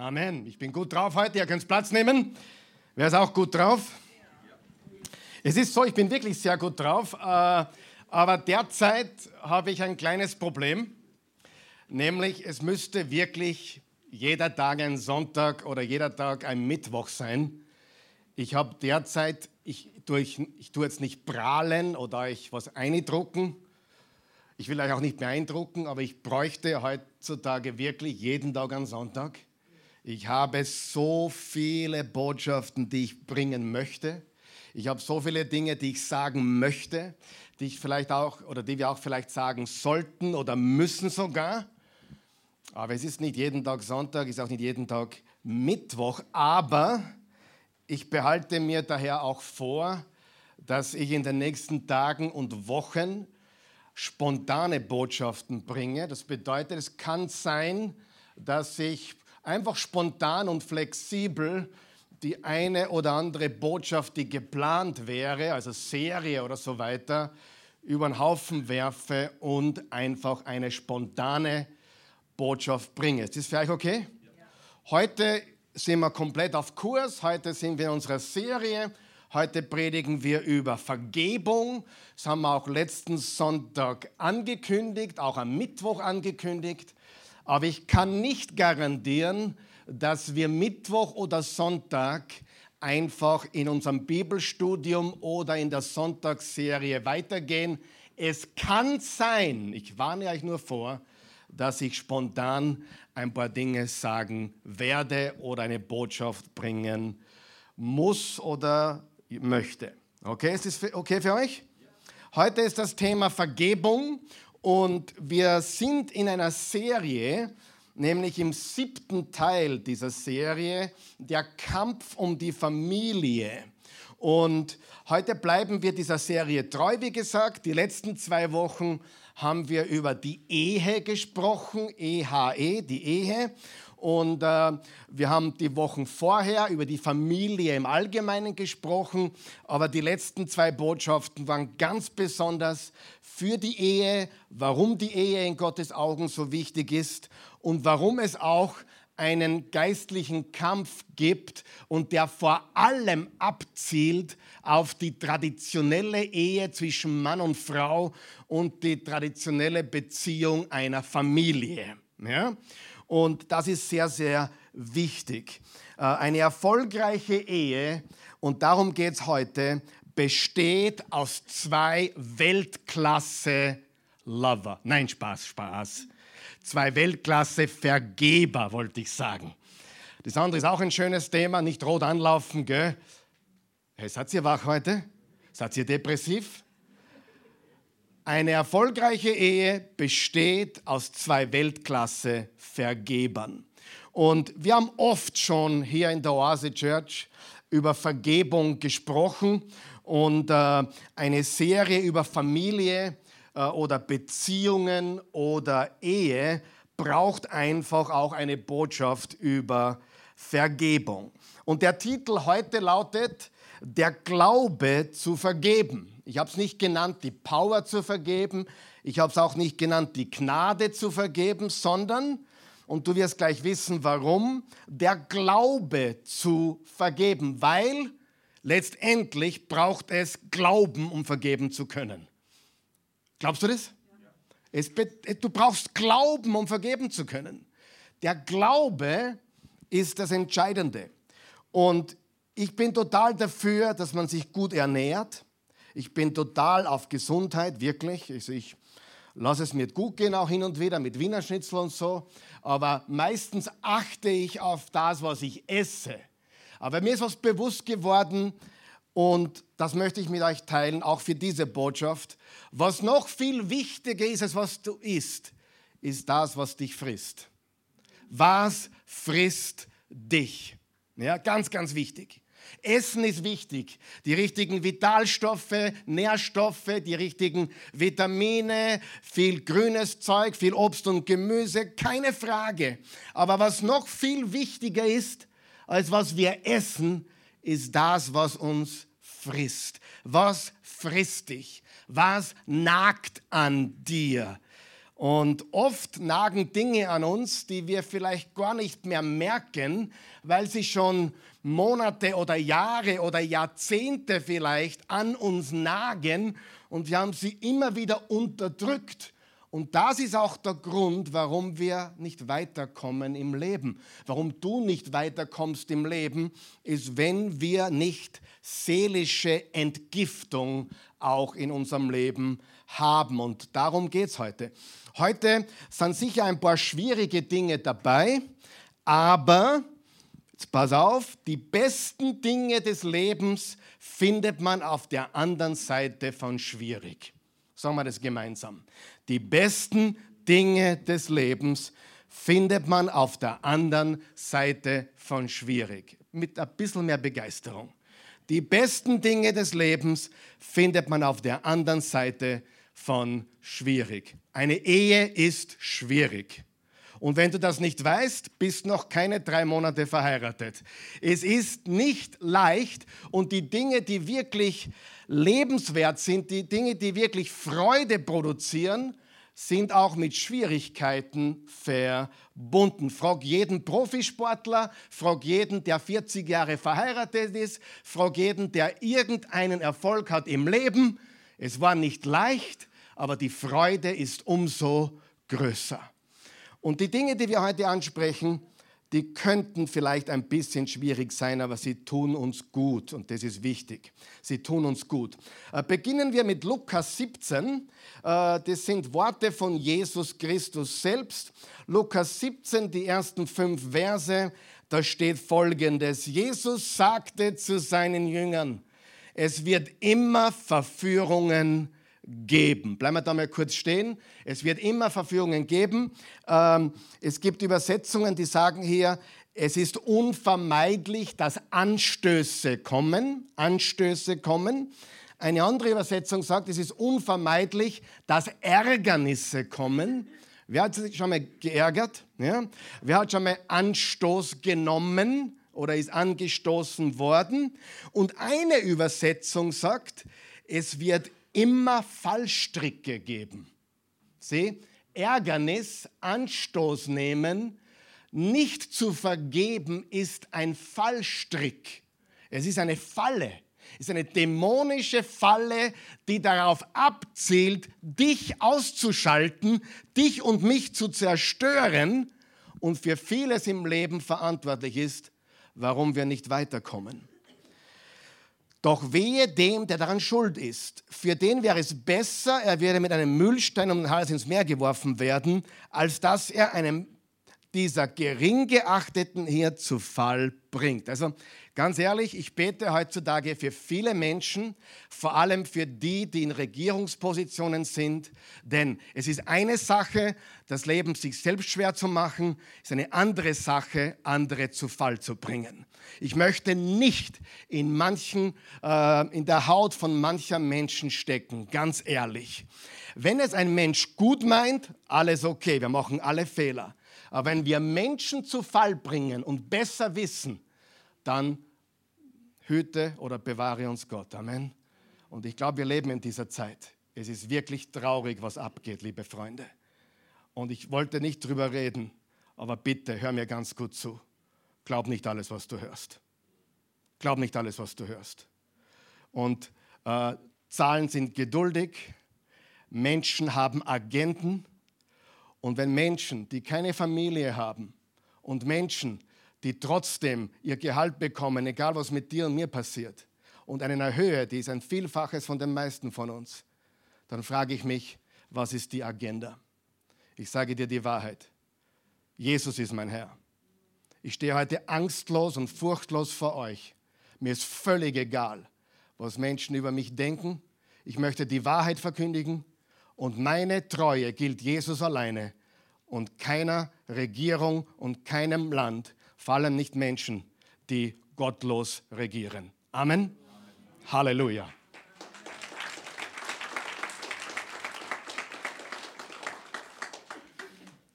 Amen. Ich bin gut drauf heute. Ihr könnt Platz nehmen. Wer ist auch gut drauf? Es ist so, ich bin wirklich sehr gut drauf. Äh, aber derzeit habe ich ein kleines Problem. Nämlich, es müsste wirklich jeder Tag ein Sonntag oder jeder Tag ein Mittwoch sein. Ich habe derzeit, ich tue, ich, ich tue jetzt nicht prahlen oder euch was eindrucken. Ich will euch auch nicht beeindrucken, aber ich bräuchte heutzutage wirklich jeden Tag einen Sonntag. Ich habe so viele Botschaften, die ich bringen möchte. Ich habe so viele Dinge, die ich sagen möchte, die ich vielleicht auch oder die wir auch vielleicht sagen sollten oder müssen sogar. Aber es ist nicht jeden Tag Sonntag, ist auch nicht jeden Tag Mittwoch. Aber ich behalte mir daher auch vor, dass ich in den nächsten Tagen und Wochen spontane Botschaften bringe. Das bedeutet, es kann sein, dass ich einfach spontan und flexibel die eine oder andere Botschaft, die geplant wäre, also Serie oder so weiter, über den Haufen werfe und einfach eine spontane Botschaft bringe. Ist das für euch okay? Heute sind wir komplett auf Kurs. Heute sind wir in unserer Serie Heute predigen wir über Vergebung. Das haben wir auch letzten Sonntag angekündigt, auch am Mittwoch angekündigt. Aber ich kann nicht garantieren, dass wir Mittwoch oder Sonntag einfach in unserem Bibelstudium oder in der Sonntagsserie weitergehen. Es kann sein, ich warne euch nur vor, dass ich spontan ein paar Dinge sagen werde oder eine Botschaft bringen muss oder möchte. Okay, ist das okay für euch? Heute ist das Thema Vergebung und wir sind in einer Serie, nämlich im siebten Teil dieser Serie, der Kampf um die Familie. Und heute bleiben wir dieser Serie treu, wie gesagt. Die letzten zwei Wochen haben wir über die Ehe gesprochen, EHE, e, die Ehe. Und äh, wir haben die Wochen vorher über die Familie im Allgemeinen gesprochen, aber die letzten zwei Botschaften waren ganz besonders für die Ehe, warum die Ehe in Gottes Augen so wichtig ist und warum es auch einen geistlichen Kampf gibt und der vor allem abzielt auf die traditionelle Ehe zwischen Mann und Frau und die traditionelle Beziehung einer Familie. Ja? Und das ist sehr, sehr wichtig. Äh, eine erfolgreiche Ehe, und darum geht es heute, besteht aus zwei Weltklasse-Lover. Nein, Spaß, Spaß. Zwei Weltklasse-Vergeber, wollte ich sagen. Das andere ist auch ein schönes Thema, nicht rot anlaufen, gell? Hey, seid ihr wach heute? Seid ihr depressiv? Eine erfolgreiche Ehe besteht aus zwei Weltklasse-Vergebern. Und wir haben oft schon hier in der Oase Church über Vergebung gesprochen und äh, eine Serie über Familie äh, oder Beziehungen oder Ehe braucht einfach auch eine Botschaft über Vergebung. Und der Titel heute lautet Der Glaube zu vergeben. Ich habe es nicht genannt, die Power zu vergeben. Ich habe es auch nicht genannt, die Gnade zu vergeben, sondern, und du wirst gleich wissen, warum, der Glaube zu vergeben, weil letztendlich braucht es Glauben, um vergeben zu können. Glaubst du das? Es, du brauchst Glauben, um vergeben zu können. Der Glaube ist das Entscheidende. Und ich bin total dafür, dass man sich gut ernährt ich bin total auf Gesundheit, wirklich. Also ich lasse es mir gut gehen, auch hin und wieder mit Wiener Schnitzel und so. Aber meistens achte ich auf das, was ich esse. Aber mir ist was bewusst geworden und das möchte ich mit euch teilen, auch für diese Botschaft. Was noch viel wichtiger ist, als was du isst, ist das, was dich frisst. Was frisst dich? Ja, ganz, ganz wichtig. Essen ist wichtig. Die richtigen Vitalstoffe, Nährstoffe, die richtigen Vitamine, viel grünes Zeug, viel Obst und Gemüse, keine Frage. Aber was noch viel wichtiger ist, als was wir essen, ist das, was uns frisst. Was frisst dich? Was nagt an dir? Und oft nagen Dinge an uns, die wir vielleicht gar nicht mehr merken, weil sie schon Monate oder Jahre oder Jahrzehnte vielleicht an uns nagen und wir haben sie immer wieder unterdrückt. Und das ist auch der Grund, warum wir nicht weiterkommen im Leben. Warum du nicht weiterkommst im Leben, ist, wenn wir nicht seelische Entgiftung auch in unserem Leben haben. Und darum geht es heute. Heute sind sicher ein paar schwierige Dinge dabei, aber jetzt pass auf, die besten Dinge des Lebens findet man auf der anderen Seite von schwierig. Sagen wir das gemeinsam. Die besten Dinge des Lebens findet man auf der anderen Seite von schwierig. Mit ein bisschen mehr Begeisterung. Die besten Dinge des Lebens findet man auf der anderen Seite von schwierig. Eine Ehe ist schwierig. Und wenn du das nicht weißt, bist noch keine drei Monate verheiratet. Es ist nicht leicht und die Dinge, die wirklich lebenswert sind, die Dinge, die wirklich Freude produzieren, sind auch mit Schwierigkeiten verbunden. Frag jeden Profisportler, frag jeden, der 40 Jahre verheiratet ist, frag jeden, der irgendeinen Erfolg hat im Leben. Es war nicht leicht, aber die Freude ist umso größer. Und die Dinge, die wir heute ansprechen, die könnten vielleicht ein bisschen schwierig sein, aber sie tun uns gut und das ist wichtig. Sie tun uns gut. Äh, beginnen wir mit Lukas 17. Äh, das sind Worte von Jesus Christus selbst. Lukas 17, die ersten fünf Verse, da steht folgendes. Jesus sagte zu seinen Jüngern, es wird immer Verführungen geben geben. Bleiben wir da mal kurz stehen. Es wird immer Verführungen geben. Ähm, es gibt Übersetzungen, die sagen hier, es ist unvermeidlich, dass Anstöße kommen. Anstöße kommen. Eine andere Übersetzung sagt, es ist unvermeidlich, dass Ärgernisse kommen. Wer hat sich schon mal geärgert? Ja? Wer hat schon mal Anstoß genommen oder ist angestoßen worden? Und eine Übersetzung sagt, es wird immer Fallstricke geben. Sieh, Ärgernis, Anstoß nehmen, nicht zu vergeben ist ein Fallstrick. Es ist eine Falle. Es ist eine dämonische Falle, die darauf abzielt, dich auszuschalten, dich und mich zu zerstören und für vieles im Leben verantwortlich ist, warum wir nicht weiterkommen. Doch wehe dem, der daran schuld ist. Für den wäre es besser, er wäre mit einem Müllstein um den Hals ins Meer geworfen werden, als dass er einem dieser gering geachteten hier zu Fall bringt. Also Ganz ehrlich, ich bete heutzutage für viele Menschen, vor allem für die, die in Regierungspositionen sind, denn es ist eine Sache, das Leben sich selbst schwer zu machen, ist eine andere Sache, andere zu Fall zu bringen. Ich möchte nicht in manchen, äh, in der Haut von mancher Menschen stecken, ganz ehrlich. Wenn es ein Mensch gut meint, alles okay, wir machen alle Fehler. Aber wenn wir Menschen zu Fall bringen und besser wissen, dann hüte oder bewahre uns Gott. Amen. Und ich glaube, wir leben in dieser Zeit. Es ist wirklich traurig, was abgeht, liebe Freunde. Und ich wollte nicht drüber reden, aber bitte hör mir ganz gut zu. Glaub nicht alles, was du hörst. Glaub nicht alles, was du hörst. Und äh, Zahlen sind geduldig. Menschen haben Agenten. Und wenn Menschen, die keine Familie haben und Menschen, die trotzdem ihr Gehalt bekommen, egal was mit dir und mir passiert, und eine Höhe, die ist ein Vielfaches von den meisten von uns, dann frage ich mich, was ist die Agenda? Ich sage dir die Wahrheit. Jesus ist mein Herr. Ich stehe heute angstlos und furchtlos vor euch. Mir ist völlig egal, was Menschen über mich denken. Ich möchte die Wahrheit verkündigen und meine Treue gilt Jesus alleine und keiner Regierung und keinem Land, vor allem nicht Menschen, die gottlos regieren. Amen. Halleluja.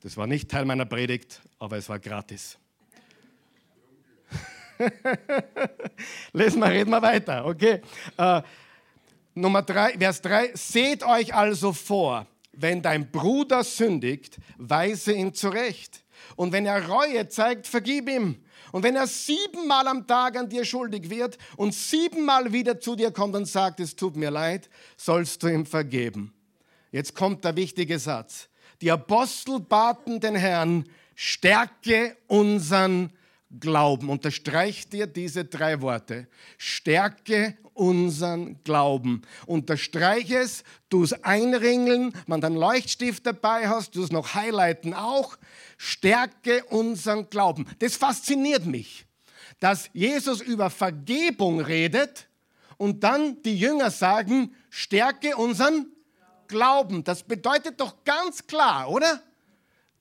Das war nicht Teil meiner Predigt, aber es war gratis. Lesen wir, reden wir weiter, okay? Äh, Nummer drei, Vers 3. Seht euch also vor, wenn dein Bruder sündigt, weise ihn zurecht. Und wenn er Reue zeigt, vergib ihm. Und wenn er siebenmal am Tag an dir schuldig wird und siebenmal wieder zu dir kommt und sagt, es tut mir leid, sollst du ihm vergeben. Jetzt kommt der wichtige Satz. Die Apostel baten den Herrn, stärke unseren. Unterstreich dir diese drei Worte. Stärke unseren Glauben. Unterstreich es, du es einringeln, man dann Leuchtstift dabei hast, du es noch highlighten auch. Stärke unseren Glauben. Das fasziniert mich, dass Jesus über Vergebung redet und dann die Jünger sagen, stärke unseren Glauben. Das bedeutet doch ganz klar, oder?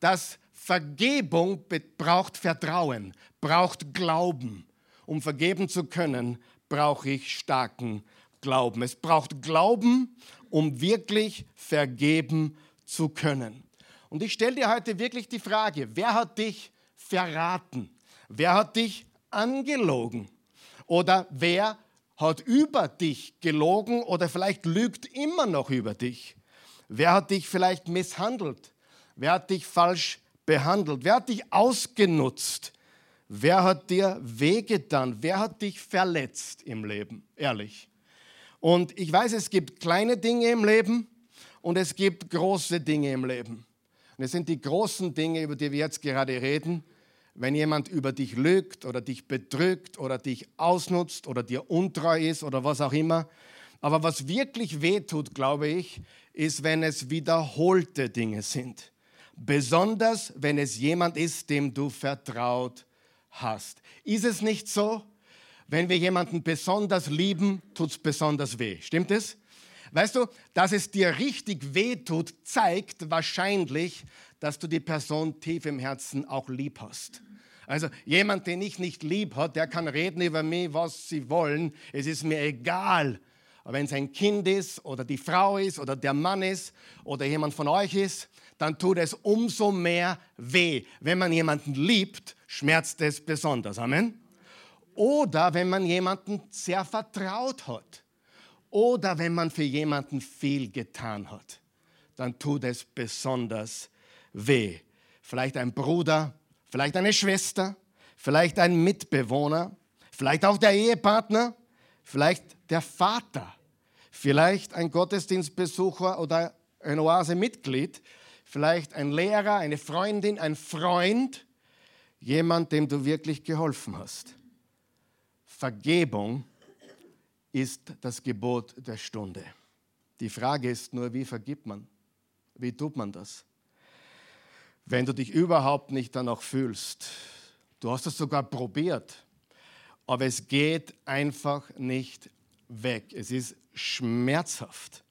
Dass Vergebung braucht Vertrauen, braucht Glauben. Um vergeben zu können, brauche ich starken Glauben. Es braucht Glauben, um wirklich vergeben zu können. Und ich stelle dir heute wirklich die Frage, wer hat dich verraten? Wer hat dich angelogen? Oder wer hat über dich gelogen oder vielleicht lügt immer noch über dich? Wer hat dich vielleicht misshandelt? Wer hat dich falsch behandelt? Wer hat dich ausgenutzt? Wer hat dir wehgetan? Wer hat dich verletzt im Leben? Ehrlich. Und ich weiß, es gibt kleine Dinge im Leben und es gibt große Dinge im Leben. Und es sind die großen Dinge, über die wir jetzt gerade reden. Wenn jemand über dich lügt oder dich betrügt oder dich ausnutzt oder dir untreu ist oder was auch immer. Aber was wirklich wehtut, glaube ich, ist, wenn es wiederholte Dinge sind. Besonders, wenn es jemand ist, dem du vertraut hast. Ist es nicht so? Wenn wir jemanden besonders lieben, tut es besonders weh. Stimmt es? Weißt du, dass es dir richtig weh tut, zeigt wahrscheinlich, dass du die Person tief im Herzen auch lieb hast. Also jemand, den ich nicht lieb hat, der kann reden über mich, was sie wollen. Es ist mir egal. Wenn es ein Kind ist oder die Frau ist oder der Mann ist oder jemand von euch ist, dann tut es umso mehr weh. Wenn man jemanden liebt, schmerzt es besonders. Amen. Oder wenn man jemanden sehr vertraut hat. Oder wenn man für jemanden viel getan hat, dann tut es besonders weh. Vielleicht ein Bruder, vielleicht eine Schwester, vielleicht ein Mitbewohner, vielleicht auch der Ehepartner, vielleicht der Vater, vielleicht ein Gottesdienstbesucher oder ein Oase-Mitglied, vielleicht ein Lehrer, eine Freundin, ein Freund, jemand, dem du wirklich geholfen hast. Vergebung ist das Gebot der Stunde. Die Frage ist nur, wie vergibt man? Wie tut man das? Wenn du dich überhaupt nicht danach fühlst, du hast es sogar probiert, aber es geht einfach nicht weg. Es ist schmerzhaft.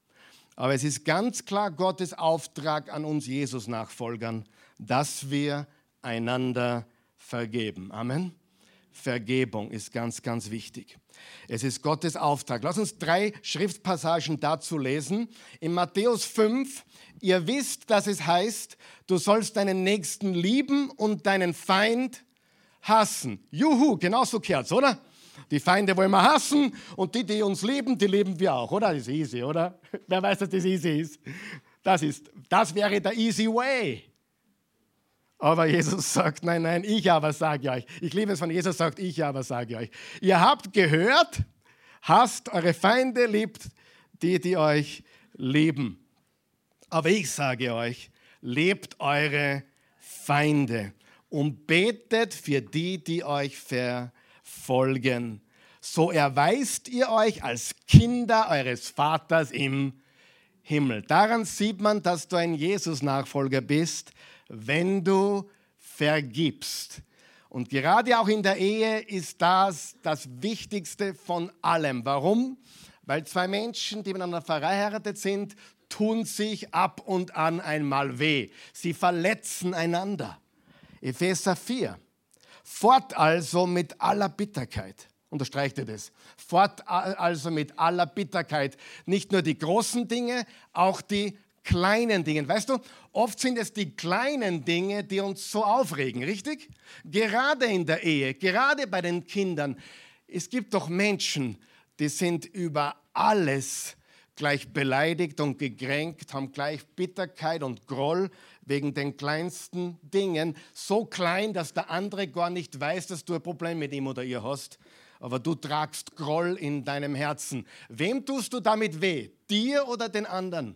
Aber es ist ganz klar Gottes Auftrag an uns Jesus-Nachfolgern, dass wir einander vergeben. Amen. Vergebung ist ganz, ganz wichtig. Es ist Gottes Auftrag. Lass uns drei Schriftpassagen dazu lesen. In Matthäus 5, ihr wisst, dass es heißt, du sollst deinen Nächsten lieben und deinen Feind hassen. Juhu, genauso kehrt's, oder? Die Feinde wollen wir hassen und die, die uns lieben, die lieben wir auch, oder? Das ist easy, oder? Wer weiß, dass das easy ist? Das, ist, das wäre der easy way. Aber Jesus sagt, nein, nein, ich aber sage euch. Ich liebe es, wenn Jesus sagt, ich aber sage euch. Ihr habt gehört, hasst eure Feinde, liebt die, die euch lieben. Aber ich sage euch, lebt eure Feinde und betet für die, die euch verfolgen folgen. So erweist ihr euch als Kinder eures Vaters im Himmel. Daran sieht man, dass du ein Jesus-Nachfolger bist, wenn du vergibst. Und gerade auch in der Ehe ist das das Wichtigste von allem. Warum? Weil zwei Menschen, die miteinander verheiratet sind, tun sich ab und an einmal weh. Sie verletzen einander. Epheser 4. Fort also mit aller Bitterkeit. Unterstreicht ihr das? Fort also mit aller Bitterkeit. Nicht nur die großen Dinge, auch die kleinen Dinge. Weißt du, oft sind es die kleinen Dinge, die uns so aufregen, richtig? Gerade in der Ehe, gerade bei den Kindern. Es gibt doch Menschen, die sind über alles gleich beleidigt und gekränkt, haben gleich Bitterkeit und Groll wegen den kleinsten Dingen. So klein, dass der andere gar nicht weiß, dass du ein Problem mit ihm oder ihr hast. Aber du tragst Groll in deinem Herzen. Wem tust du damit weh? Dir oder den anderen?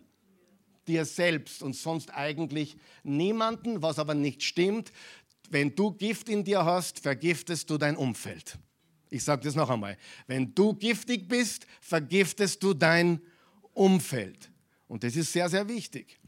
Dir selbst und sonst eigentlich niemanden, was aber nicht stimmt. Wenn du Gift in dir hast, vergiftest du dein Umfeld. Ich sage das noch einmal. Wenn du giftig bist, vergiftest du dein Umfeld. Und das ist sehr, sehr wichtig.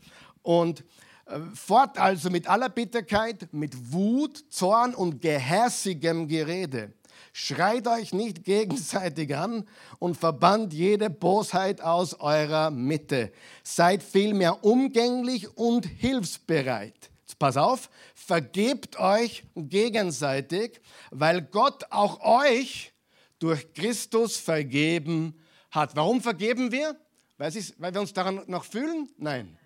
Und äh, fort also mit aller Bitterkeit, mit Wut, Zorn und gehässigem Gerede. Schreit euch nicht gegenseitig an und verbannt jede Bosheit aus eurer Mitte. Seid vielmehr umgänglich und hilfsbereit. Jetzt pass auf, vergebt euch gegenseitig, weil Gott auch euch durch Christus vergeben hat. Warum vergeben wir? Weil, weil wir uns daran noch fühlen? Nein.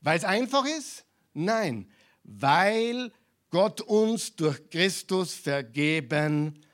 Weil es einfach ist? Nein. Weil Gott uns durch Christus vergeben hat.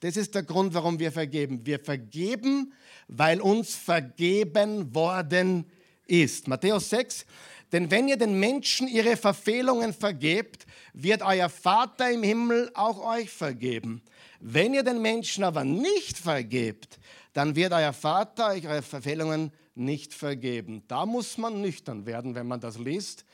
Das ist der Grund, warum wir vergeben. Wir vergeben, weil uns vergeben worden ist. Matthäus 6. Denn wenn ihr den Menschen ihre Verfehlungen vergebt, wird euer Vater im Himmel auch euch vergeben. Wenn ihr den Menschen aber nicht vergebt, dann wird euer Vater euch eure Verfehlungen nicht vergeben. Da muss man nüchtern werden, wenn man das liest.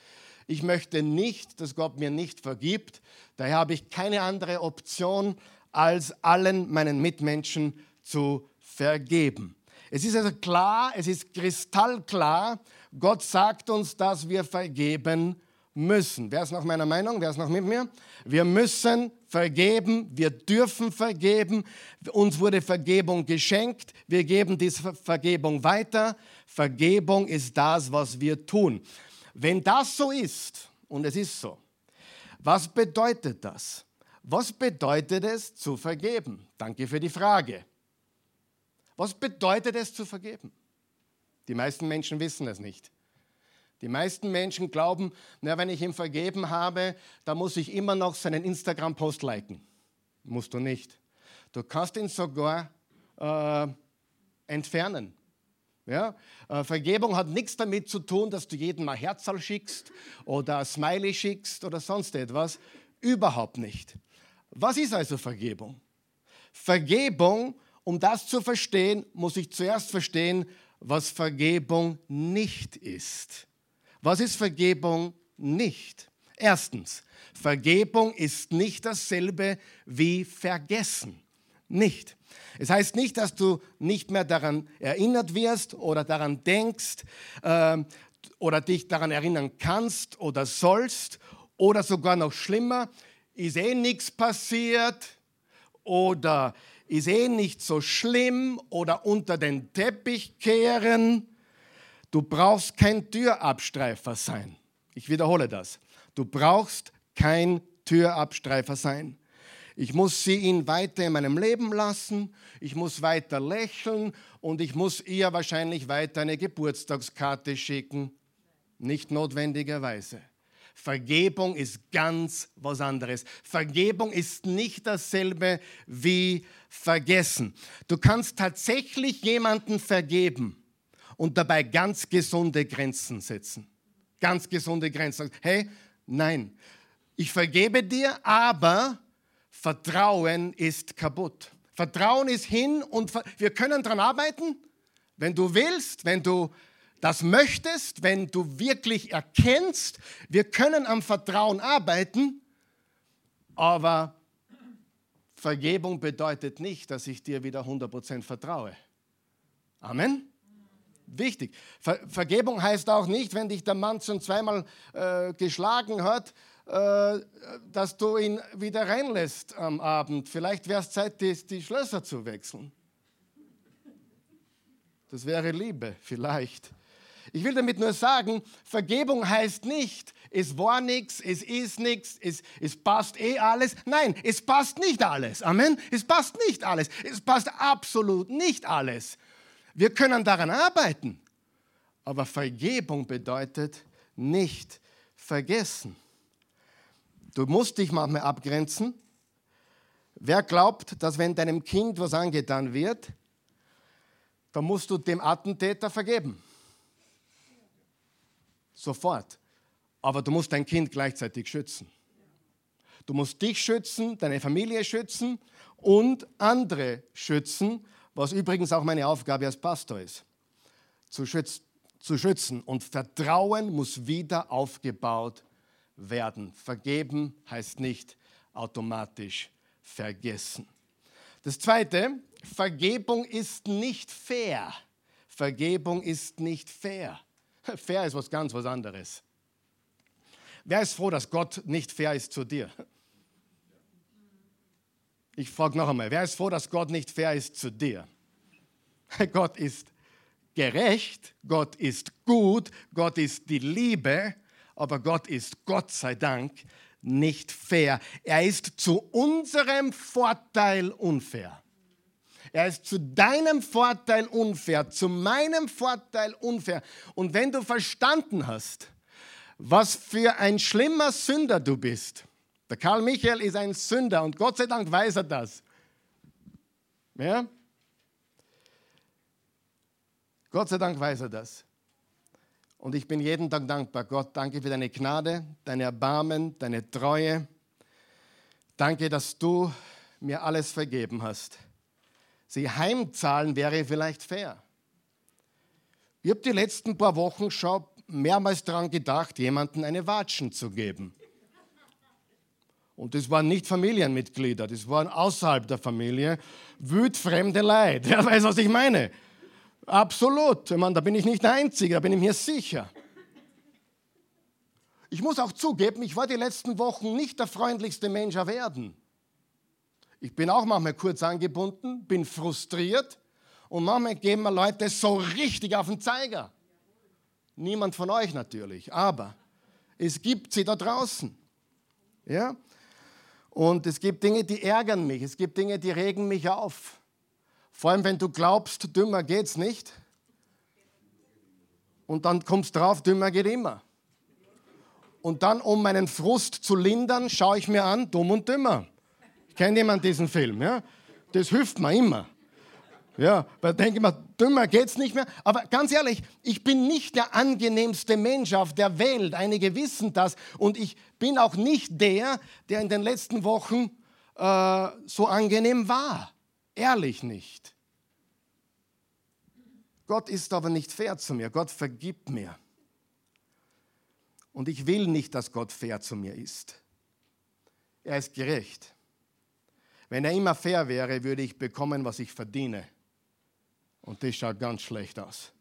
Ich möchte nicht, dass Gott mir nicht vergibt. Daher habe ich keine andere Option, als allen meinen Mitmenschen zu vergeben. Es ist also klar, es ist kristallklar, Gott sagt uns, dass wir vergeben müssen. Wer ist noch meiner Meinung? Wer ist noch mit mir? Wir müssen vergeben, wir dürfen vergeben. Uns wurde Vergebung geschenkt, wir geben diese Vergebung weiter. Vergebung ist das, was wir tun. Wenn das so ist, und es ist so, was bedeutet das? Was bedeutet es zu vergeben? Danke für die Frage. Was bedeutet es zu vergeben? Die meisten Menschen wissen es nicht. Die meisten Menschen glauben, na, wenn ich ihm vergeben habe, dann muss ich immer noch seinen Instagram-Post liken. Musst du nicht. Du kannst ihn sogar äh, entfernen. Ja? Äh, Vergebung hat nichts damit zu tun, dass du jedem mal Herzal schickst oder Smiley schickst oder sonst etwas. Überhaupt nicht. Was ist also Vergebung? Vergebung, um das zu verstehen, muss ich zuerst verstehen, was Vergebung nicht ist. Was ist Vergebung nicht? Erstens, Vergebung ist nicht dasselbe wie vergessen. Nicht. Es heißt nicht, dass du nicht mehr daran erinnert wirst oder daran denkst äh, oder dich daran erinnern kannst oder sollst oder sogar noch schlimmer, ist eh nichts passiert oder ist eh nicht so schlimm oder unter den Teppich kehren. Du brauchst kein Türabstreifer sein. Ich wiederhole das. Du brauchst kein Türabstreifer sein. Ich muss sie ihn weiter in meinem Leben lassen, ich muss weiter lächeln und ich muss ihr wahrscheinlich weiter eine Geburtstagskarte schicken. Nicht notwendigerweise. Vergebung ist ganz was anderes. Vergebung ist nicht dasselbe wie vergessen. Du kannst tatsächlich jemanden vergeben und dabei ganz gesunde Grenzen setzen. Ganz gesunde Grenzen. Hey, nein, ich vergebe dir, aber Vertrauen ist kaputt. Vertrauen ist hin und wir können daran arbeiten, wenn du willst, wenn du das möchtest, wenn du wirklich erkennst, wir können am Vertrauen arbeiten, aber Vergebung bedeutet nicht, dass ich dir wieder 100% vertraue. Amen wichtig. Ver Vergebung heißt auch nicht, wenn dich der Mann schon zweimal äh, geschlagen hat, äh, dass du ihn wieder reinlässt am Abend. Vielleicht wäre es Zeit, die, die Schlösser zu wechseln. Das wäre Liebe, vielleicht. Ich will damit nur sagen, Vergebung heißt nicht, es war nichts, es ist nichts, es, es passt eh alles. Nein, es passt nicht alles. Amen. Es passt nicht alles. Es passt absolut nicht alles. Wir können daran arbeiten, aber Vergebung bedeutet nicht vergessen. Du musst dich manchmal abgrenzen. Wer glaubt, dass wenn deinem Kind was angetan wird, dann musst du dem Attentäter vergeben. Sofort. Aber du musst dein Kind gleichzeitig schützen. Du musst dich schützen, deine Familie schützen und andere schützen, was übrigens auch meine Aufgabe als Pastor ist. Zu, schütz, zu schützen. Und Vertrauen muss wieder aufgebaut werden. Vergeben heißt nicht automatisch vergessen. Das Zweite, Vergebung ist nicht fair. Vergebung ist nicht fair. Fair ist was ganz was anderes. Wer ist froh, dass Gott nicht fair ist zu dir? Ich frage noch einmal, wer ist froh, dass Gott nicht fair ist zu dir? Gott ist gerecht, Gott ist gut, Gott ist die Liebe, aber Gott ist Gott sei Dank nicht fair. Er ist zu unserem Vorteil unfair. Er ist zu deinem Vorteil unfair, zu meinem Vorteil unfair. Und wenn du verstanden hast, was für ein schlimmer Sünder du bist. Der Karl Michael ist ein Sünder und Gott sei Dank weiß er das. Ja? Gott sei Dank weiß er das. Und ich bin jeden Tag dankbar. Gott, danke für deine Gnade, deine Erbarmen, deine Treue. Danke, dass du mir alles vergeben hast. Sie heimzahlen wäre vielleicht fair. Ich habe die letzten paar Wochen schon mehrmals daran gedacht, jemandem eine Watschen zu geben. Und das waren nicht Familienmitglieder, das waren außerhalb der Familie wütfremde Leid. Wer weiß, was ich meine? Absolut. Ich meine, da bin ich nicht der Einzige, da bin ich mir sicher. Ich muss auch zugeben, ich war die letzten Wochen nicht der freundlichste Mensch erwerden. Ich bin auch manchmal kurz angebunden, bin frustriert und manchmal geben mir Leute so richtig auf den Zeiger. Niemand von euch natürlich, aber es gibt sie da draußen. Ja? Und es gibt Dinge, die ärgern mich, es gibt Dinge, die regen mich auf. Vor allem, wenn du glaubst, dümmer geht's nicht. Und dann kommst drauf, dümmer geht immer. Und dann, um meinen Frust zu lindern, schaue ich mir an, dumm und dümmer. Kennt jemand diesen Film? Ja? Das hilft mir immer. Ja, weil denke ich mir, dümmer geht's nicht mehr. Aber ganz ehrlich, ich bin nicht der angenehmste Mensch auf der Welt. Einige wissen das. Und ich bin auch nicht der, der in den letzten Wochen äh, so angenehm war. Ehrlich nicht. Gott ist aber nicht fair zu mir. Gott vergibt mir. Und ich will nicht, dass Gott fair zu mir ist. Er ist gerecht. Wenn er immer fair wäre, würde ich bekommen, was ich verdiene. Und das schaut ganz schlecht aus.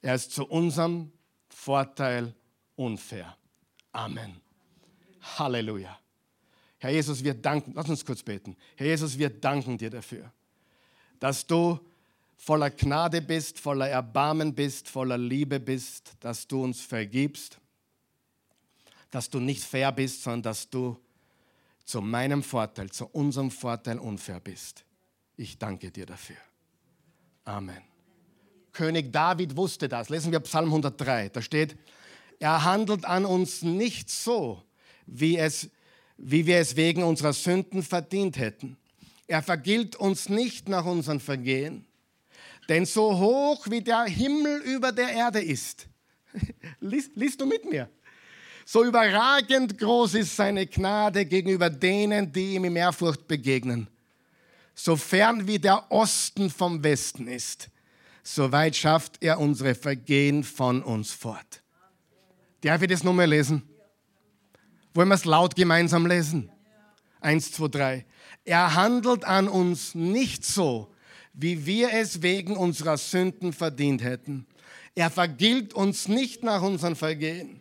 Er ist zu unserem Vorteil unfair. Amen. Halleluja. Herr Jesus, wir danken, lass uns kurz beten. Herr Jesus, wir danken dir dafür, dass du voller Gnade bist, voller Erbarmen bist, voller Liebe bist, dass du uns vergibst, dass du nicht fair bist, sondern dass du zu meinem Vorteil, zu unserem Vorteil unfair bist. Ich danke dir dafür. Amen. König David wusste das. Lesen wir Psalm 103. Da steht, er handelt an uns nicht so, wie, es, wie wir es wegen unserer Sünden verdient hätten. Er vergilt uns nicht nach unseren Vergehen. Denn so hoch wie der Himmel über der Erde ist, liest, liest du mit mir, so überragend groß ist seine Gnade gegenüber denen, die ihm in Ehrfurcht begegnen so fern wie der Osten vom Westen ist, so weit schafft er unsere Vergehen von uns fort. Darf ich das nochmal lesen? Wollen wir es laut gemeinsam lesen? Eins, zwei, drei. Er handelt an uns nicht so, wie wir es wegen unserer Sünden verdient hätten. Er vergilt uns nicht nach unseren Vergehen.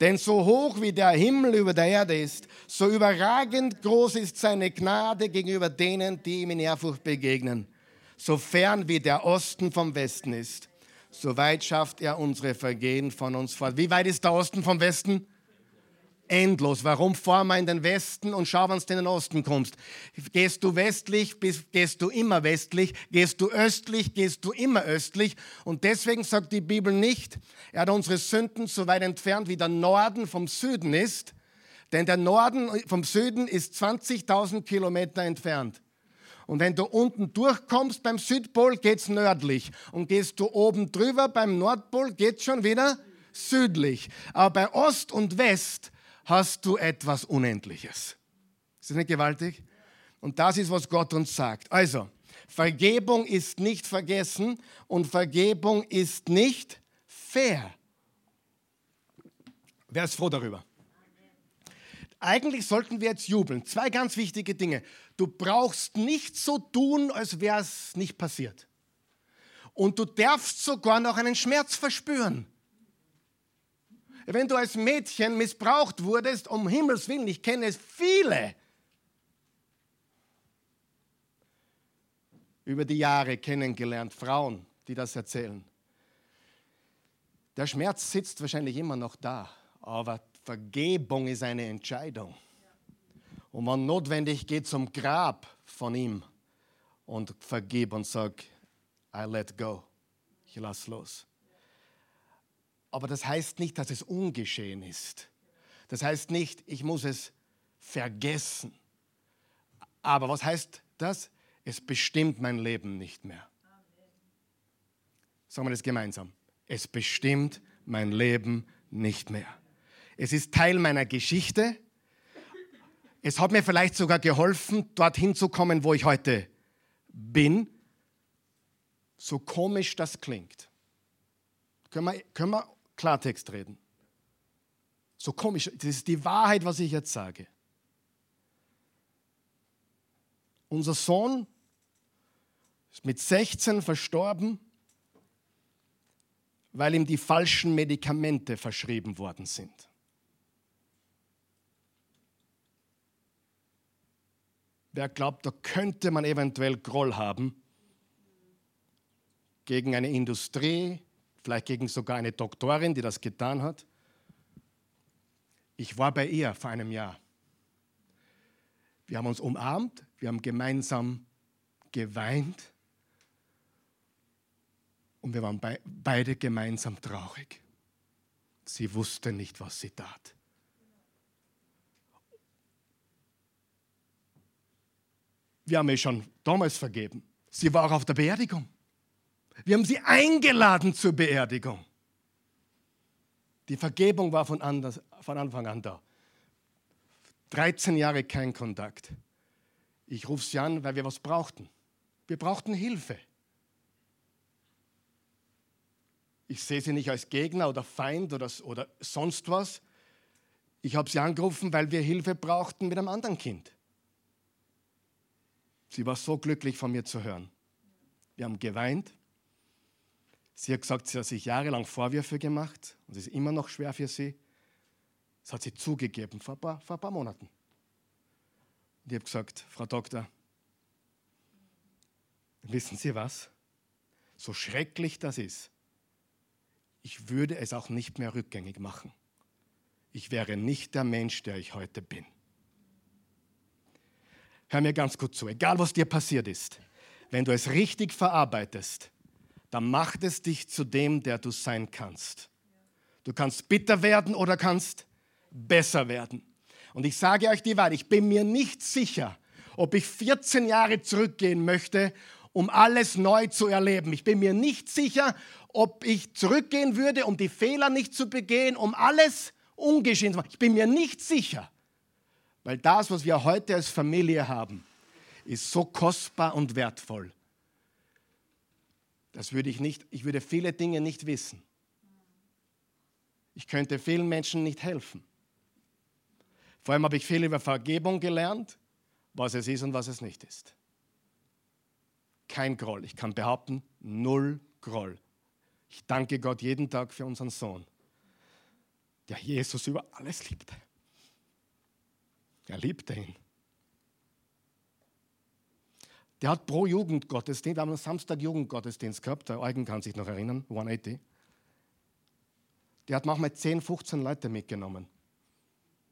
Denn so hoch wie der Himmel über der Erde ist, so überragend groß ist seine Gnade gegenüber denen, die ihm in Ehrfurcht begegnen. So fern wie der Osten vom Westen ist, so weit schafft er unsere Vergehen von uns fort. Wie weit ist der Osten vom Westen? Endlos. Warum fahren wir in den Westen und schau, wenn du in den Osten kommst? Gehst du westlich, bist, gehst du immer westlich. Gehst du östlich, gehst du immer östlich. Und deswegen sagt die Bibel nicht, er hat unsere Sünden so weit entfernt, wie der Norden vom Süden ist. Denn der Norden vom Süden ist 20.000 Kilometer entfernt. Und wenn du unten durchkommst beim Südpol, geht es nördlich. Und gehst du oben drüber beim Nordpol, geht es schon wieder südlich. Aber bei Ost und West hast du etwas Unendliches. Ist das nicht gewaltig? Und das ist, was Gott uns sagt. Also, Vergebung ist nicht vergessen und Vergebung ist nicht fair. Wer ist froh darüber? Eigentlich sollten wir jetzt jubeln. Zwei ganz wichtige Dinge. Du brauchst nicht so tun, als wäre es nicht passiert. Und du darfst sogar noch einen Schmerz verspüren. Wenn du als Mädchen missbraucht wurdest, um Himmels Willen, ich kenne es viele, über die Jahre kennengelernt, Frauen, die das erzählen. Der Schmerz sitzt wahrscheinlich immer noch da, aber Vergebung ist eine Entscheidung. Und wenn notwendig, geht zum Grab von ihm und vergib und sag, I let go. Ich lass los. Aber das heißt nicht, dass es ungeschehen ist. Das heißt nicht, ich muss es vergessen. Aber was heißt das? Es bestimmt mein Leben nicht mehr. Sagen wir das gemeinsam. Es bestimmt mein Leben nicht mehr. Es ist Teil meiner Geschichte. Es hat mir vielleicht sogar geholfen, dorthin zu kommen, wo ich heute bin. So komisch das klingt. Können wir, können wir Klartext reden? So komisch, das ist die Wahrheit, was ich jetzt sage. Unser Sohn ist mit 16 verstorben, weil ihm die falschen Medikamente verschrieben worden sind. Wer glaubt, da könnte man eventuell Groll haben gegen eine Industrie, vielleicht gegen sogar eine Doktorin, die das getan hat. Ich war bei ihr vor einem Jahr. Wir haben uns umarmt, wir haben gemeinsam geweint und wir waren be beide gemeinsam traurig. Sie wusste nicht, was sie tat. Wir haben ihr schon damals vergeben. Sie war auch auf der Beerdigung. Wir haben sie eingeladen zur Beerdigung. Die Vergebung war von, anders, von Anfang an da. 13 Jahre kein Kontakt. Ich rufe sie an, weil wir was brauchten. Wir brauchten Hilfe. Ich sehe sie nicht als Gegner oder Feind oder, oder sonst was. Ich habe sie angerufen, weil wir Hilfe brauchten mit einem anderen Kind. Sie war so glücklich von mir zu hören. Wir haben geweint. Sie hat gesagt, sie hat sich jahrelang Vorwürfe gemacht und es ist immer noch schwer für sie. Das hat sie zugegeben vor ein paar, vor ein paar Monaten. Und ich habe gesagt, Frau Doktor, wissen Sie was? So schrecklich das ist, ich würde es auch nicht mehr rückgängig machen. Ich wäre nicht der Mensch, der ich heute bin. Hör mir ganz gut zu, egal was dir passiert ist, wenn du es richtig verarbeitest, dann macht es dich zu dem, der du sein kannst. Du kannst bitter werden oder kannst besser werden. Und ich sage euch die Wahrheit, ich bin mir nicht sicher, ob ich 14 Jahre zurückgehen möchte, um alles neu zu erleben. Ich bin mir nicht sicher, ob ich zurückgehen würde, um die Fehler nicht zu begehen, um alles ungeschehen zu machen. Ich bin mir nicht sicher. Weil das, was wir heute als Familie haben, ist so kostbar und wertvoll. Das würde ich nicht, ich würde viele Dinge nicht wissen. Ich könnte vielen Menschen nicht helfen. Vor allem habe ich viel über Vergebung gelernt, was es ist und was es nicht ist. Kein Groll. Ich kann behaupten, null Groll. Ich danke Gott jeden Tag für unseren Sohn, der Jesus über alles liebt. Er liebte ihn. Der hat pro Jugendgottesdienst, wir haben am Samstag Jugendgottesdienst gehabt, der Eugen kann sich noch erinnern, 180. Der hat manchmal 10, 15 Leute mitgenommen.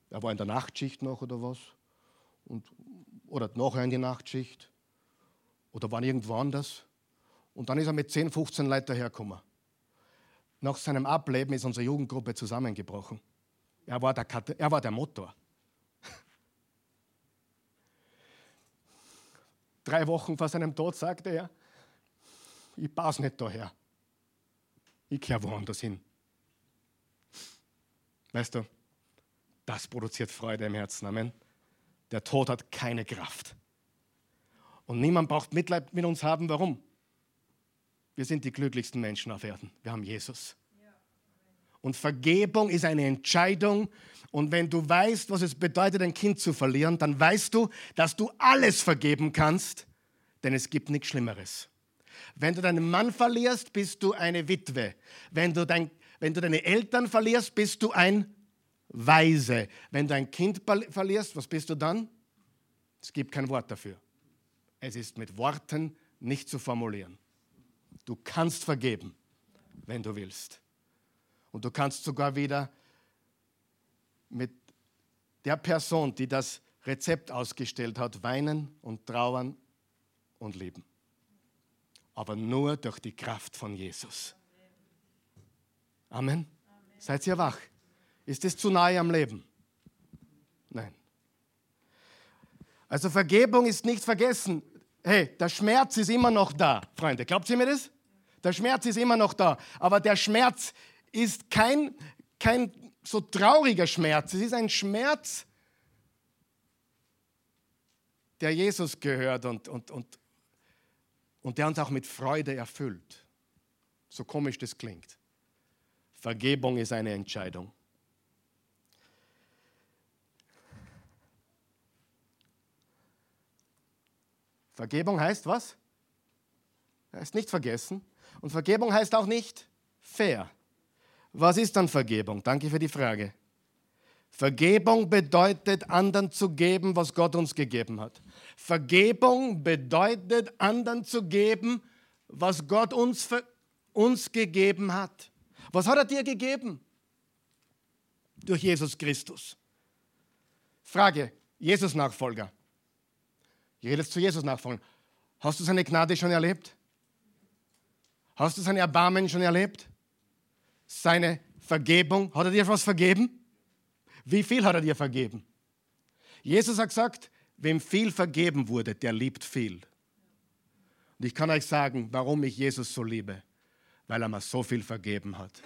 Er war in der Nachtschicht noch oder was. Und, oder nachher in die Nachtschicht. Oder war irgendwo anders. Und dann ist er mit 10, 15 Leuten hergekommen. Nach seinem Ableben ist unsere Jugendgruppe zusammengebrochen. Er war der, er war der Motor. Drei Wochen vor seinem Tod sagte er, ich passe nicht daher. Ich kehre woanders hin. Weißt du, das produziert Freude im Herzen. Amen. Der Tod hat keine Kraft. Und niemand braucht Mitleid mit uns haben. Warum? Wir sind die glücklichsten Menschen auf Erden. Wir haben Jesus. Und Vergebung ist eine Entscheidung. Und wenn du weißt, was es bedeutet, ein Kind zu verlieren, dann weißt du, dass du alles vergeben kannst, denn es gibt nichts Schlimmeres. Wenn du deinen Mann verlierst, bist du eine Witwe. Wenn du, dein, wenn du deine Eltern verlierst, bist du ein Weise. Wenn du ein Kind verlierst, was bist du dann? Es gibt kein Wort dafür. Es ist mit Worten nicht zu formulieren. Du kannst vergeben, wenn du willst. Und du kannst sogar wieder mit der Person, die das Rezept ausgestellt hat, weinen und trauern und lieben. Aber nur durch die Kraft von Jesus. Amen. Amen. Seid ihr wach? Ist es zu nahe am Leben? Nein. Also Vergebung ist nicht vergessen. Hey, der Schmerz ist immer noch da, Freunde. Glaubt ihr mir das? Der Schmerz ist immer noch da. Aber der Schmerz ist kein, kein so trauriger Schmerz. Es ist ein Schmerz, der Jesus gehört und, und, und, und der uns auch mit Freude erfüllt. So komisch das klingt. Vergebung ist eine Entscheidung. Vergebung heißt was? Heißt nicht vergessen. Und Vergebung heißt auch nicht fair. Was ist dann Vergebung? Danke für die Frage. Vergebung bedeutet, anderen zu geben, was Gott uns gegeben hat. Vergebung bedeutet, anderen zu geben, was Gott uns, uns gegeben hat. Was hat er dir gegeben? Durch Jesus Christus. Frage, Jesus-Nachfolger. Redest zu Jesus nachfolgen. Hast du seine Gnade schon erlebt? Hast du seine Erbarmen schon erlebt? Seine Vergebung. Hat er dir was vergeben? Wie viel hat er dir vergeben? Jesus hat gesagt, wem viel vergeben wurde, der liebt viel. Und ich kann euch sagen, warum ich Jesus so liebe. Weil er mir so viel vergeben hat.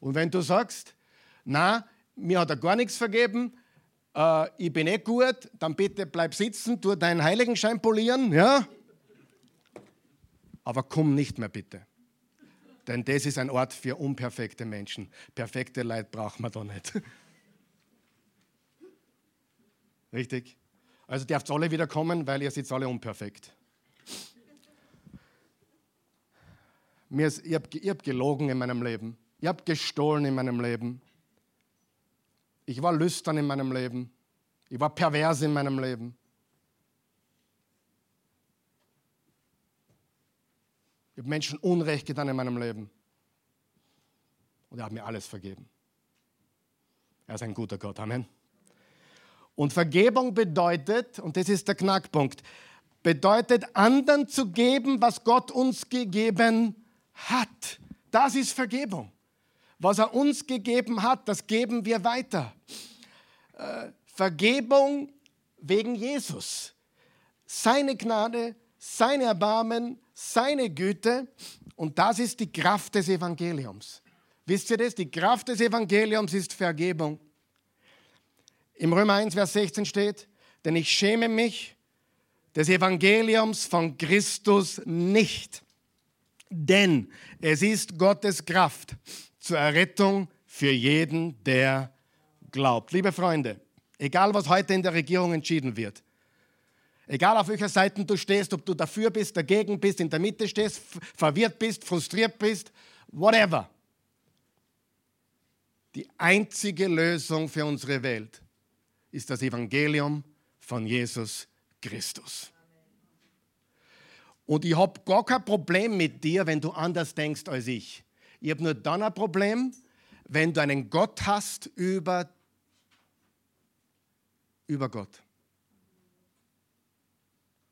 Und wenn du sagst, na, mir hat er gar nichts vergeben, äh, ich bin eh gut, dann bitte bleib sitzen, tu deinen Heiligenschein polieren, ja? Aber komm nicht mehr bitte. Denn das ist ein Ort für unperfekte Menschen. Perfekte Leid braucht man da nicht. Richtig? Also dürft alle wieder kommen, weil ihr seid alle unperfekt. Mir ist, ich habe hab gelogen in meinem Leben. Ich habe gestohlen in meinem Leben. Ich war lüstern in meinem Leben. Ich war pervers in meinem Leben. Ich habe Menschen Unrecht getan in meinem Leben. Und er hat mir alles vergeben. Er ist ein guter Gott. Amen. Und Vergebung bedeutet, und das ist der Knackpunkt, bedeutet anderen zu geben, was Gott uns gegeben hat. Das ist Vergebung. Was er uns gegeben hat, das geben wir weiter. Äh, Vergebung wegen Jesus. Seine Gnade, sein Erbarmen, seine Güte und das ist die Kraft des Evangeliums. Wisst ihr das? Die Kraft des Evangeliums ist Vergebung. Im Römer 1, Vers 16 steht, denn ich schäme mich des Evangeliums von Christus nicht, denn es ist Gottes Kraft zur Errettung für jeden, der glaubt. Liebe Freunde, egal was heute in der Regierung entschieden wird, Egal auf welcher Seite du stehst, ob du dafür bist, dagegen bist, in der Mitte stehst, verwirrt bist, frustriert bist, whatever. Die einzige Lösung für unsere Welt ist das Evangelium von Jesus Christus. Und ich habe gar kein Problem mit dir, wenn du anders denkst als ich. Ich habe nur dann ein Problem, wenn du einen Gott hast über, über Gott.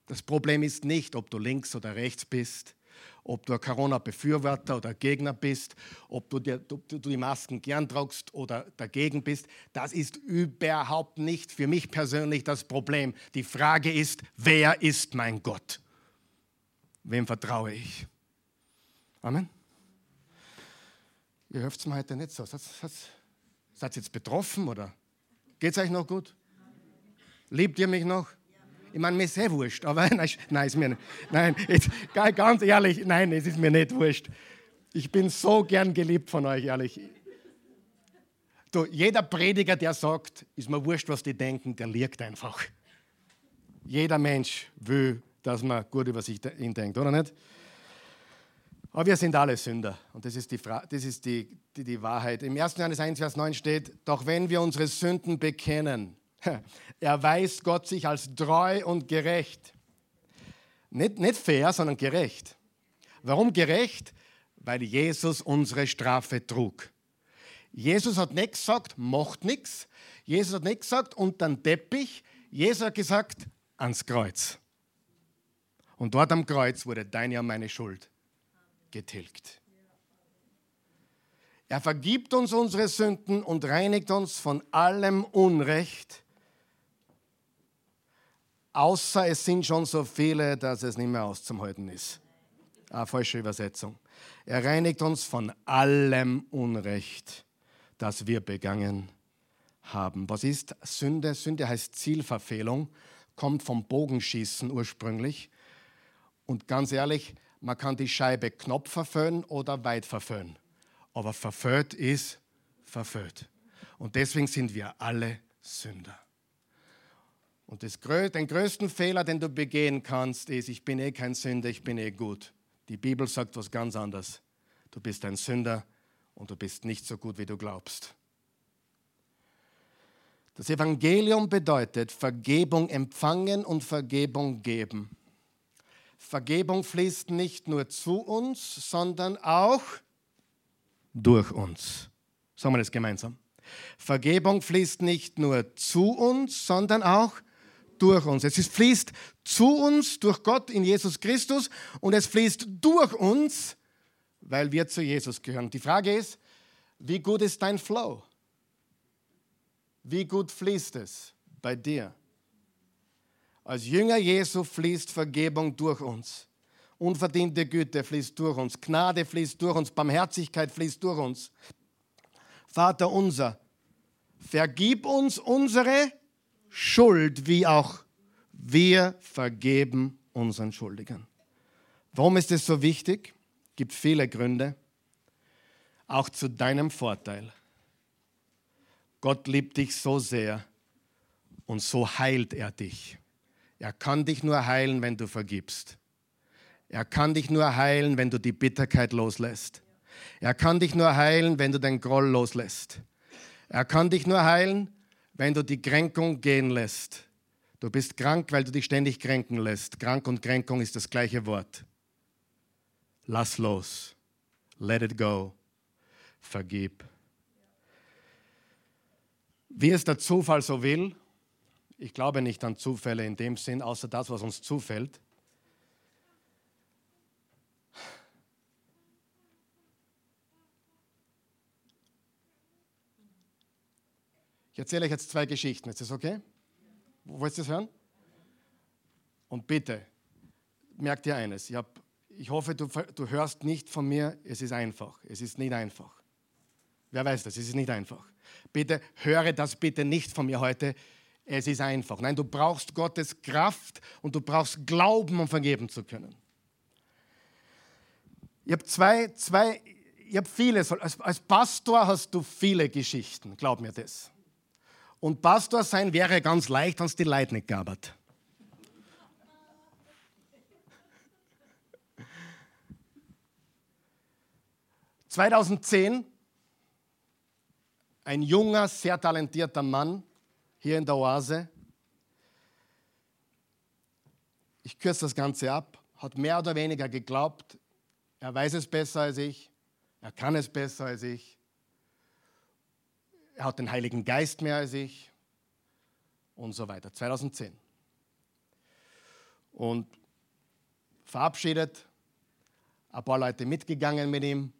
Das Problem ist nicht, ob du links oder rechts bist, ob du ein Corona-Befürworter oder Gegner bist, ob du, dir, ob du die Masken gern tragst oder dagegen bist. Das ist überhaupt nicht für mich persönlich das Problem. Die Frage ist, wer ist mein Gott? Wem vertraue ich? Amen. Ihr hört es mir heute nicht so. Seid, ihr jetzt betroffen oder geht es euch noch gut? Liebt ihr mich noch? Ich meine, mir ist sehr wurscht, aber nein, ist mir nicht. Nein, jetzt, ganz ehrlich, nein, es ist mir nicht wurscht. Ich bin so gern geliebt von euch, ehrlich. Du, jeder Prediger, der sagt, ist mir wurscht, was die denken, der liegt einfach. Jeder Mensch will, dass man gut über sich ihn denkt, oder nicht? Aber wir sind alle Sünder und das ist, die, das ist die, die, die Wahrheit. Im 1. Johannes 1, Vers 9 steht, doch wenn wir unsere Sünden bekennen, erweist Gott sich als treu und gerecht. Nicht, nicht fair, sondern gerecht. Warum gerecht? Weil Jesus unsere Strafe trug. Jesus hat nicht gesagt, macht nichts. Jesus hat nicht gesagt, unter den Teppich. Jesus hat gesagt, ans Kreuz. Und dort am Kreuz wurde deine und meine Schuld getilgt. Er vergibt uns unsere Sünden und reinigt uns von allem Unrecht außer es sind schon so viele, dass es nicht mehr auszuhalten ist. Ah, falsche Übersetzung. Er reinigt uns von allem Unrecht, das wir begangen haben. Was ist Sünde? Sünde heißt Zielverfehlung, kommt vom Bogenschießen ursprünglich. Und ganz ehrlich, man kann die Scheibe knapp verföhnen oder weit verföhnen. Aber verföhnt ist verföhnt. Und deswegen sind wir alle Sünder. Und das, den größten Fehler, den du begehen kannst, ist, ich bin eh kein Sünder, ich bin eh gut. Die Bibel sagt was ganz anderes. Du bist ein Sünder und du bist nicht so gut, wie du glaubst. Das Evangelium bedeutet Vergebung empfangen und Vergebung geben. Vergebung fließt nicht nur zu uns, sondern auch durch uns. Sagen wir das gemeinsam. Vergebung fließt nicht nur zu uns, sondern auch durch uns. Es fließt zu uns durch Gott in Jesus Christus und es fließt durch uns, weil wir zu Jesus gehören. Die Frage ist, wie gut ist dein Flow? Wie gut fließt es bei dir? Als Jünger Jesu fließt Vergebung durch uns. Unverdiente Güte fließt durch uns. Gnade fließt durch uns. Barmherzigkeit fließt durch uns. Vater unser, vergib uns unsere Schuld, wie auch wir vergeben unseren Schuldigern. Warum ist es so wichtig? Gibt viele Gründe, auch zu deinem Vorteil. Gott liebt dich so sehr und so heilt er dich. Er kann dich nur heilen, wenn du vergibst. Er kann dich nur heilen, wenn du die Bitterkeit loslässt. Er kann dich nur heilen, wenn du den Groll loslässt. Er kann dich nur heilen, wenn du die Kränkung gehen lässt. Du bist krank, weil du dich ständig kränken lässt. Krank und Kränkung ist das gleiche Wort. Lass los. Let it go. Vergib. Wie es der Zufall so will, ich glaube nicht an Zufälle in dem Sinn, außer das, was uns zufällt. Ich erzähle euch jetzt zwei Geschichten. Ist das okay? Wollt ihr das hören? Und bitte, merkt ihr eines. Ich, hab, ich hoffe, du, du hörst nicht von mir, es ist einfach. Es ist nicht einfach. Wer weiß das? Es ist nicht einfach. Bitte höre das bitte nicht von mir heute. Es ist einfach. Nein, du brauchst Gottes Kraft und du brauchst Glauben, um vergeben zu können. Ich habe zwei, zwei, ich habe viele, als, als Pastor hast du viele Geschichten, glaub mir das. Und Pastor sein wäre ganz leicht, wenn es die Leute nicht gab. 2010 ein junger, sehr talentierter Mann hier in der Oase. Ich kürze das Ganze ab, hat mehr oder weniger geglaubt, er weiß es besser als ich, er kann es besser als ich. Er hat den Heiligen Geist mehr als ich und so weiter. 2010. Und verabschiedet, ein paar Leute mitgegangen mit ihm.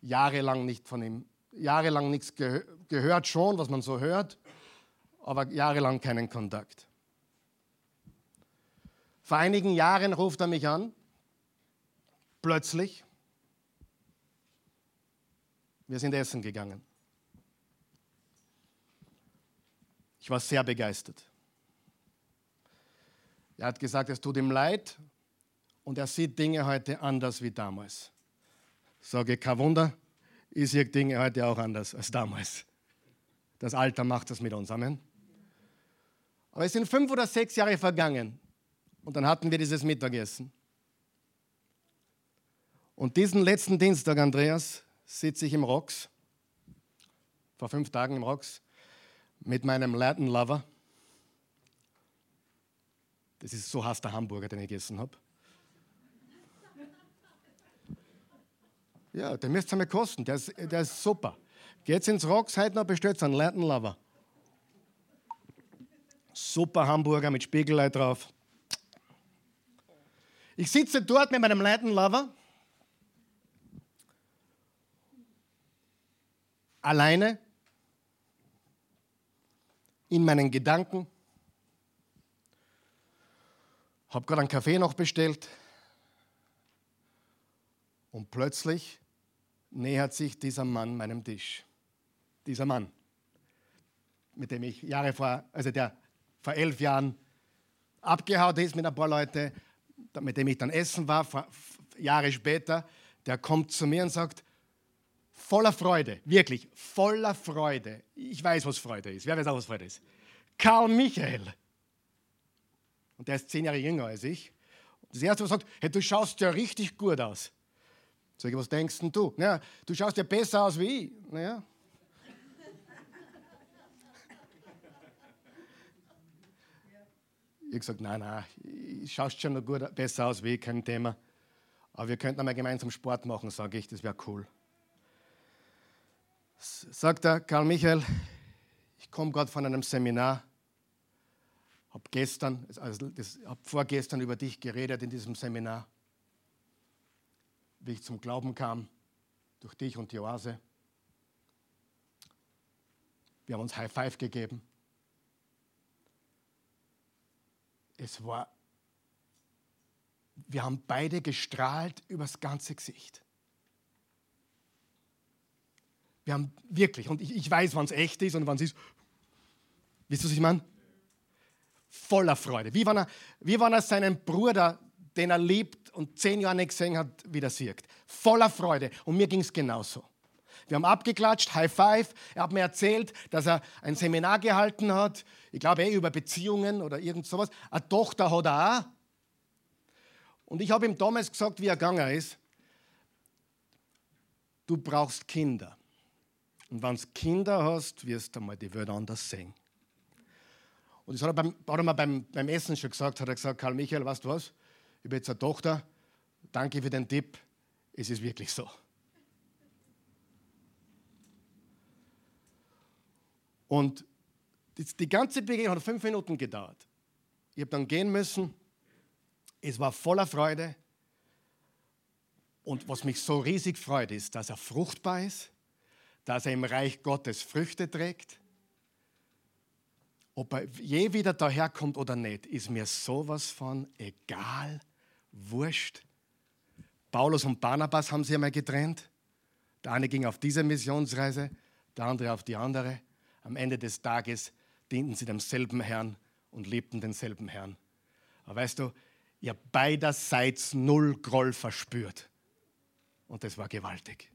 Jahrelang nicht von ihm, jahrelang nichts gehö gehört schon, was man so hört, aber jahrelang keinen Kontakt. Vor einigen Jahren ruft er mich an, plötzlich. Wir sind essen gegangen. Ich war sehr begeistert. Er hat gesagt, es tut ihm leid und er sieht Dinge heute anders wie damals. Sage, kein Wunder, ich sehe Dinge heute auch anders als damals. Das Alter macht das mit uns. Amen. Aber es sind fünf oder sechs Jahre vergangen und dann hatten wir dieses Mittagessen. Und diesen letzten Dienstag, Andreas, sitze ich im Rocks, vor fünf Tagen im Rocks, mit meinem Latin Lover. Das ist so hasst der Hamburger, den ich gegessen habe. Ja, den müsst ihr mir kosten, der ist, der ist super. Geht ins Rocks heute noch, bestellt einen Latin Lover. Super Hamburger mit Spiegelei drauf. Ich sitze dort mit meinem Latin Lover. Alleine in meinen Gedanken. Habe gerade einen Kaffee noch bestellt. Und plötzlich nähert sich dieser Mann meinem Tisch. Dieser Mann, mit dem ich Jahre vor, also der vor elf Jahren abgehauen ist mit ein paar Leuten, mit dem ich dann essen war, Jahre später, der kommt zu mir und sagt, voller Freude, wirklich voller Freude. Ich weiß, was Freude ist. Wer weiß auch, was Freude ist? Karl Michael. Und der ist zehn Jahre jünger als ich. Das erste, was er sagt, hey, du schaust ja richtig gut aus. Sag ich, was denkst denn du? Naja, du schaust ja besser aus wie ich. Naja. Ich gesagt, nein, nein, schaust schon noch gut, besser aus wie ich, kein Thema. Aber wir könnten einmal gemeinsam Sport machen, sage ich, das wäre cool. Sagt er, Karl Michael, ich komme gerade von einem Seminar, habe gestern, also habe vorgestern über dich geredet in diesem Seminar wie ich zum Glauben kam, durch dich und die Oase. Wir haben uns High Five gegeben. Es war, wir haben beide gestrahlt übers ganze Gesicht. Wir haben wirklich, und ich, ich weiß, wann es echt ist und wann es ist. Wisst ihr, was ich meine? Voller Freude. Wie wenn er, wie wenn er seinen Bruder den er liebt und zehn Jahre nicht gesehen hat, wieder sieht. Voller Freude. Und mir ging es genauso. Wir haben abgeklatscht, High Five. Er hat mir erzählt, dass er ein Seminar gehalten hat, ich glaube eh über Beziehungen oder irgend sowas. Eine Tochter hat er auch. Und ich habe ihm damals gesagt, wie er gegangen ist, du brauchst Kinder. Und wenn du Kinder hast, wirst du mal die Welt anders sehen. Und das hat er, beim, hat er mir beim, beim Essen schon gesagt, hat er gesagt, Karl Michael, weißt du was? ich habe jetzt eine Tochter, danke für den Tipp, es ist wirklich so. Und die ganze Begegnung hat fünf Minuten gedauert. Ich habe dann gehen müssen. Es war voller Freude. Und was mich so riesig freut, ist, dass er fruchtbar ist, dass er im Reich Gottes Früchte trägt. Ob er je wieder daherkommt oder nicht, ist mir sowas von egal wurscht. Paulus und Barnabas haben sich einmal getrennt. Der eine ging auf diese Missionsreise, der andere auf die andere. Am Ende des Tages dienten sie demselben Herrn und liebten denselben Herrn. Aber weißt du, ihr beiderseits null Groll verspürt. Und das war gewaltig.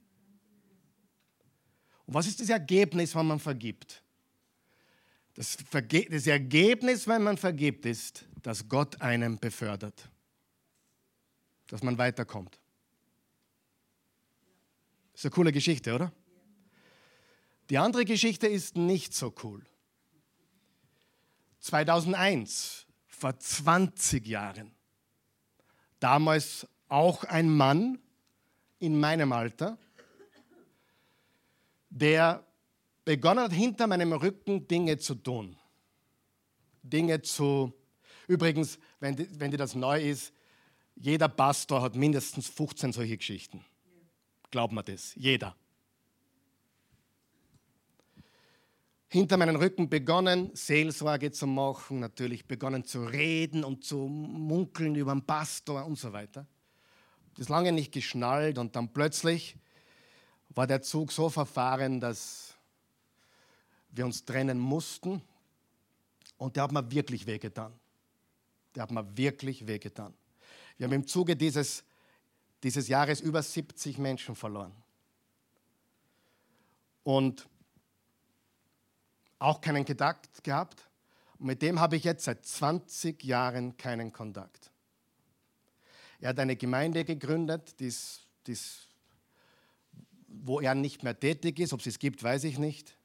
Und was ist das Ergebnis, wenn man vergibt? Das, Verge das Ergebnis, wenn man vergibt, ist, dass Gott einen befördert dass man weiterkommt. Das ist eine coole Geschichte, oder? Die andere Geschichte ist nicht so cool. 2001, vor 20 Jahren, damals auch ein Mann in meinem Alter, der begonnen hat, hinter meinem Rücken Dinge zu tun. Dinge zu, übrigens, wenn, wenn dir das neu ist, Jeder Pastor hat mindestens 15 solche Geschichten. Glaubt mir das, jeder. Hinter meinen Rücken begonnen, Seelsorge zu machen, natürlich begonnen zu reden und zu munkeln über den Pastor und so weiter. Das lange nicht geschnallt und dann plötzlich war der Zug so verfahren, dass wir uns trennen mussten. Und der hat mir wirklich wehgetan. Der hat mir wirklich wehgetan. Wir haben im Zuge dieses, dieses Jahres über 70 Menschen verloren. Und auch keinen Kontakt gehabt. Und mit dem habe ich jetzt seit 20 Jahren keinen Kontakt. Er hat eine Gemeinde gegründet, die's, die's, wo er nicht mehr tätig ist. Ob es es gibt, weiß ich nicht.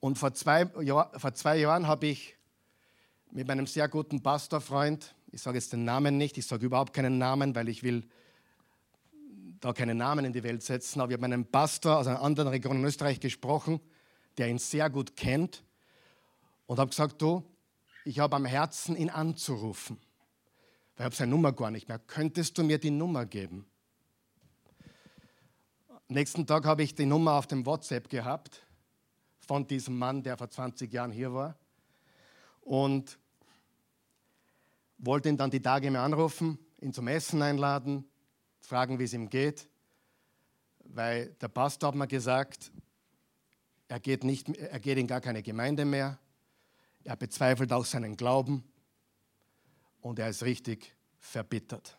Und vor zwei, Jahr, vor zwei Jahren habe ich mit meinem sehr guten Pastorfreund, ich sage jetzt den Namen nicht, ich sage überhaupt keinen Namen, weil ich will da keinen Namen in die Welt setzen, aber ich habe mit einem Pastor aus einer anderen Region in Österreich gesprochen, der ihn sehr gut kennt und habe gesagt, du, ich habe am Herzen, ihn anzurufen, weil ich habe seine Nummer gar nicht mehr. Könntest du mir die Nummer geben? Nächsten Tag habe ich die Nummer auf dem WhatsApp gehabt von diesem Mann, der vor 20 Jahren hier war. Und wollte ihn dann die Tage mehr anrufen, ihn zum Essen einladen, fragen, wie es ihm geht. Weil der Pastor hat mir gesagt, er geht, nicht, er geht in gar keine Gemeinde mehr. Er bezweifelt auch seinen Glauben. Und er ist richtig verbittert.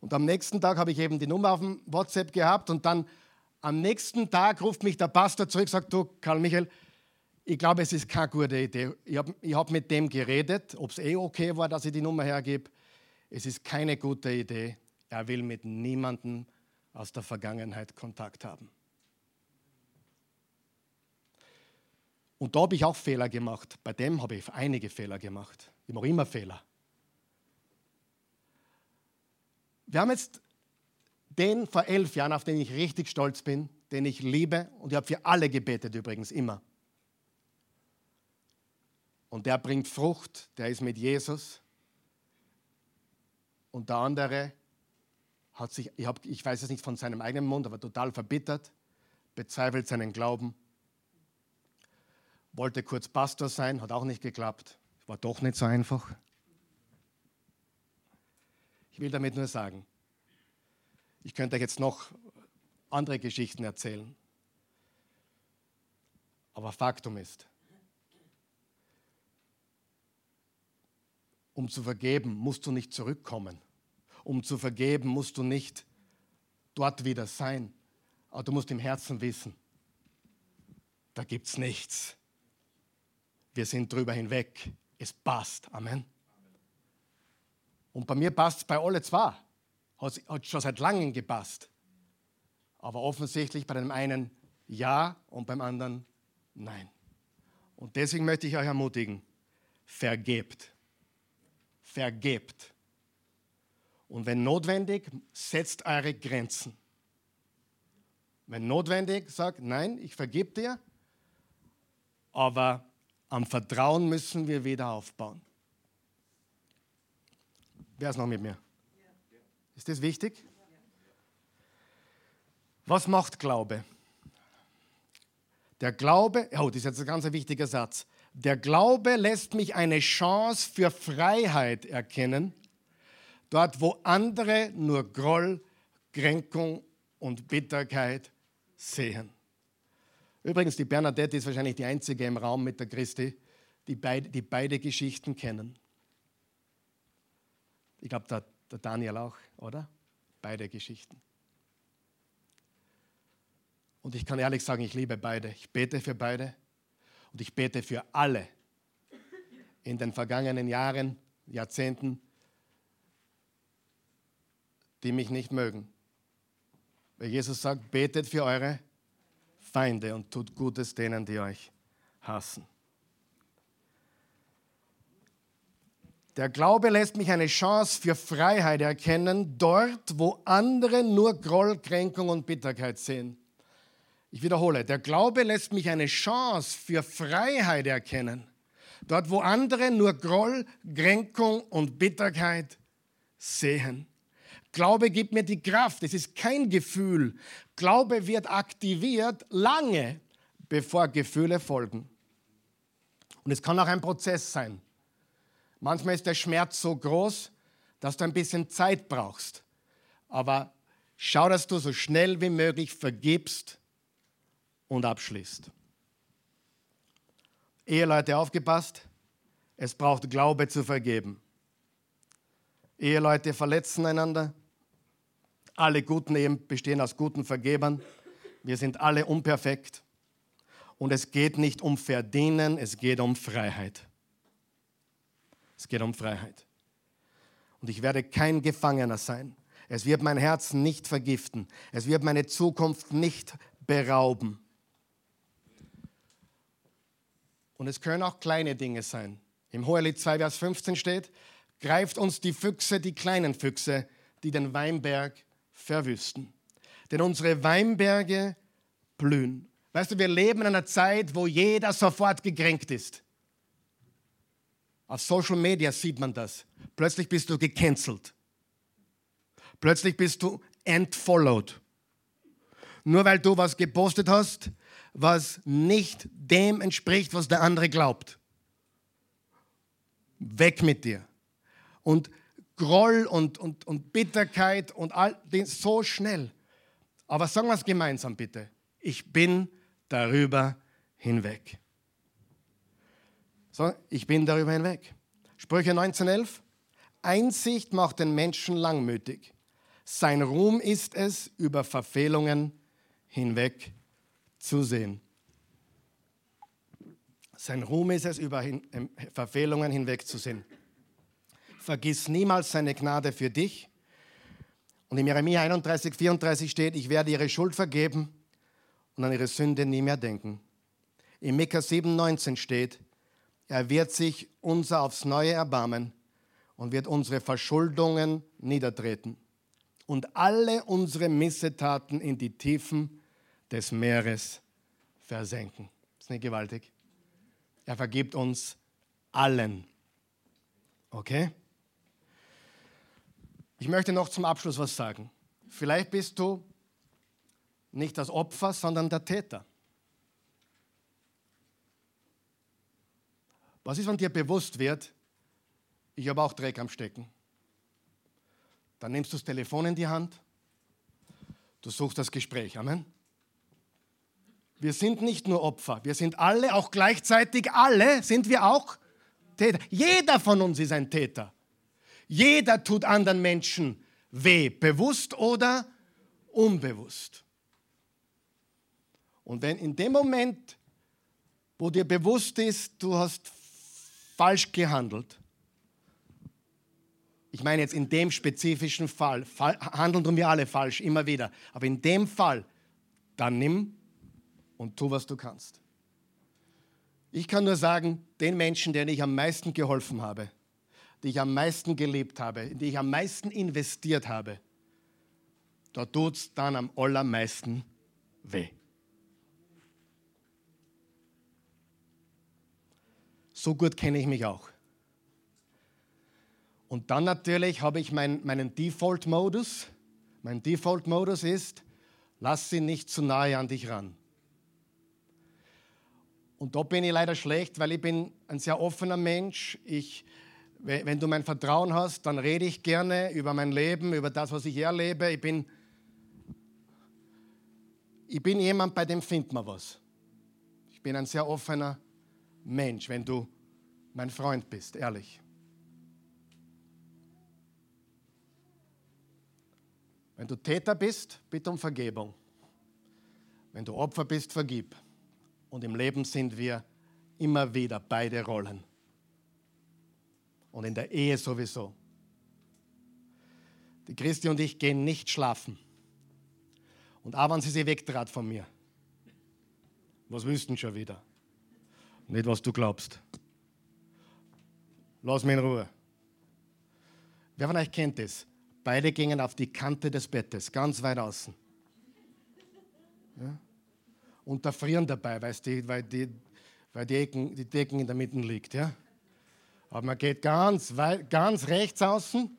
Und am nächsten Tag habe ich eben die Nummer auf dem WhatsApp gehabt und dann am nächsten Tag ruft mich der Pastor zurück, und sagt, du, Karl Michael, ich glaube, es ist keine gute Idee. Ich habe hab mit dem geredet, ob es eh okay war, dass ich die Nummer hergebe. Es ist keine gute Idee. Er will mit niemandem aus der Vergangenheit Kontakt haben. Und da habe ich auch Fehler gemacht. Bei dem habe ich einige Fehler gemacht. Ich mache immer Fehler. Wir haben jetzt den vor elf Jahren, auf den ich richtig stolz bin, den ich liebe und ich habe für alle gebetet übrigens immer. Und der bringt Frucht, der ist mit Jesus. Und der andere hat sich, ich, hab, ich weiß es nicht von seinem eigenen Mund, aber total verbittert, bezweifelt seinen Glauben, wollte kurz Pastor sein, hat auch nicht geklappt, war doch nicht so einfach. Ich will damit nur sagen, ich könnte euch jetzt noch andere Geschichten erzählen. Aber Faktum ist, um zu vergeben, musst du nicht zurückkommen. Um zu vergeben, musst du nicht dort wieder sein. Aber du musst im Herzen wissen, da gibt es nichts. Wir sind drüber hinweg. Es passt. Amen. Und bei mir passt es bei alle zwei hat, hat schon seit langem gepasst. Aber offensichtlich bei dem einen ja und beim anderen nein. Und deswegen möchte ich euch ermutigen, vergebt. Vergebt. Und wenn notwendig, setzt eure Grenzen. Wenn notwendig, sagt, nein, ich vergebe dir, aber am Vertrauen müssen wir wieder aufbauen. Wer ist noch mit mir? Ist das wichtig? Was macht Glaube? Der Glaube, oh, das ist jetzt ein ganz wichtiger Satz. Der Glaube lässt mich eine Chance für Freiheit erkennen, dort wo andere nur Groll, Kränkung und Bitterkeit sehen. Übrigens, die Bernadette ist wahrscheinlich die einzige im Raum mit der Christi, die beide, die beide Geschichten kennen. Ich glaube, der der Daniel auch, oder? Beide Geschichten. Und ich kann ehrlich sagen, ich liebe beide. Ich bete für beide und ich bete für alle in den vergangenen Jahren, Jahrzehnten, die mich nicht mögen. Weil Jesus sagt, betet für eure Feinde und tut Gutes denen, die euch hassen. Der Glaube lässt mich eine Chance für Freiheit erkennen, dort, wo andere nur Groll, Kränkung und Bitterkeit sehen. Ich wiederhole, der Glaube lässt mich eine Chance für Freiheit erkennen, Dort, wo andere nur Groll, Kränkung und Bitterkeit sehen. Glaube gibt mir die Kraft. Es ist kein Gefühl. Glaube wird aktiviert lange, bevor Gefühle folgen. Und es kann auch ein Prozess sein. Manchmal ist der Schmerz so groß, dass du ein bisschen Zeit brauchst. Aber schau, dass du so schnell wie möglich vergibst und abschließt. Eheleute, aufgepasst, es braucht Glaube zu vergeben. Eheleute verletzen einander. Alle guten Ehen bestehen aus guten Vergebern. Wir sind alle unperfekt. Und es geht nicht um Verdienen, es geht um Freiheit. Es geht um Freiheit. Und ich werde kein Gefangener sein. Es wird mein Herz nicht vergiften. Es wird meine Zukunft nicht berauben. Und es können auch kleine Dinge sein. Im Hohelied 2, Vers 15 steht, greift uns die Füchse, die kleinen Füchse, die den Weinberg verwüsten. Denn unsere Weinberge blühen. Weißt du, wir leben in einer Zeit, wo jeder sofort gekränkt ist. Auf Social Media sieht man das. Plötzlich bist du gecancelt. Plötzlich bist du entfollowed. Nur weil du was gepostet hast, was nicht dem entspricht, was der andere glaubt. Weg mit dir. Und Groll und, und, und Bitterkeit und all den so schnell. Aber sagen wir es gemeinsam bitte. Ich bin darüber hinweg. So, ich bin darüber hinweg. Sprüche 1911. Einsicht macht den Menschen langmütig. Sein Ruhm ist es, über Verfehlungen hinweg zu sehen. Sein Ruhm ist es, über hin, äh, Verfehlungen hinwegzusehen. Vergiss niemals seine Gnade für dich. Und in Jeremia 31, 34 steht, ich werde ihre Schuld vergeben und an ihre Sünde nie mehr denken. In Mika 7,19 steht, er wird sich unser aufs Neue erbarmen und wird unsere Verschuldungen niedertreten und alle unsere Missetaten in die Tiefen des Meeres versenken. ist nicht gewaltig. Er vergibt uns allen. Okay? Ich möchte noch zum Abschluss was sagen. Vielleicht bist du nicht das Opfer, sondern der Täter. Was ist, wenn dir bewusst wird, ich habe auch Dreck am Stecken? Dann nimmst du das Telefon in die Hand, du suchst das Gespräch. Amen. Wir sind nicht nur Opfer, wir sind alle, auch gleichzeitig alle, sind wir auch Täter. Jeder von uns ist ein Täter. Jeder tut anderen Menschen weh, bewusst oder unbewusst. Und wenn in dem Moment, wo dir bewusst ist, du hast falsch gehandelt, ich meine jetzt in dem spezifischen Fall, handeln tun wir alle falsch, immer wieder, aber in dem Fall, dann nimm und tu, was du kannst. Ich kann nur sagen, den Menschen, denen ich am meisten geholfen habe, die ich am meisten geliebt habe, in die ich am meisten investiert habe, da tut es dann am allermeisten weh. So gut kenne ich mich auch. Und dann natürlich habe ich mein, meinen Default-Modus. Mein Default-Modus ist, lass sie nicht zu nahe an dich ran. Und da bin ich leider schlecht, weil ich bin ein sehr offener Mensch. Ich, wenn du mein Vertrauen hast, dann rede ich gerne über mein Leben, über das, was ich erlebe. Ich bin, ich bin jemand, bei dem findet man was. Ich bin ein sehr offener Mensch, wenn du mein Freund bist, ehrlich. Wenn du Täter bist, bitte um Vergebung. Wenn du Opfer bist, vergib. Und im Leben sind wir immer wieder beide Rollen. Und in der Ehe sowieso. Die Christi und ich gehen nicht schlafen. Und abends sie sie wegtrat von mir. Was wüssten schon wieder? Nicht, was du glaubst. Lass mich in Ruhe. Wer von euch kennt das? Beide gingen auf die Kante des Bettes, ganz weit außen. Ja? Und da frieren dabei, du, weil die, weil die, Ecken, die Decken in der Mitte liegt. Ja? Aber man geht ganz, weit, ganz rechts außen,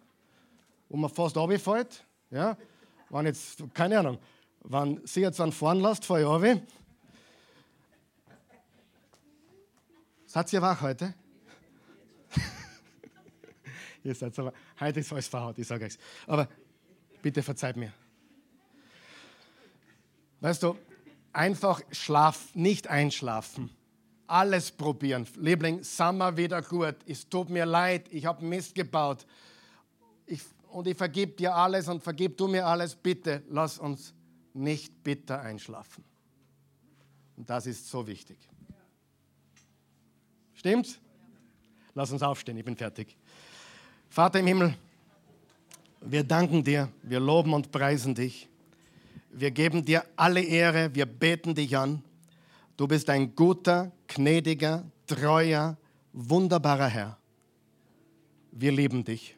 wo man fast runterfällt. Ja? Wenn jetzt, keine Ahnung, wenn sie jetzt an vorn lasst, fahre ich runter. Seid ihr wach heute? ihr seid aber, heute ist alles verhaut, ich sage euch. Aber bitte verzeiht mir. Weißt du, einfach schlaf, nicht einschlafen. Alles probieren. Liebling, Sommer wieder gut. Es tut mir leid, ich habe Mist gebaut. Ich, und ich vergib dir alles und vergib du mir alles. Bitte lass uns nicht bitter einschlafen. Und das ist so wichtig. Stimmt's? Lass uns aufstehen, ich bin fertig. Vater im Himmel, wir danken dir, wir loben und preisen dich. Wir geben dir alle Ehre, wir beten dich an. Du bist ein guter, gnädiger, treuer, wunderbarer Herr. Wir lieben dich.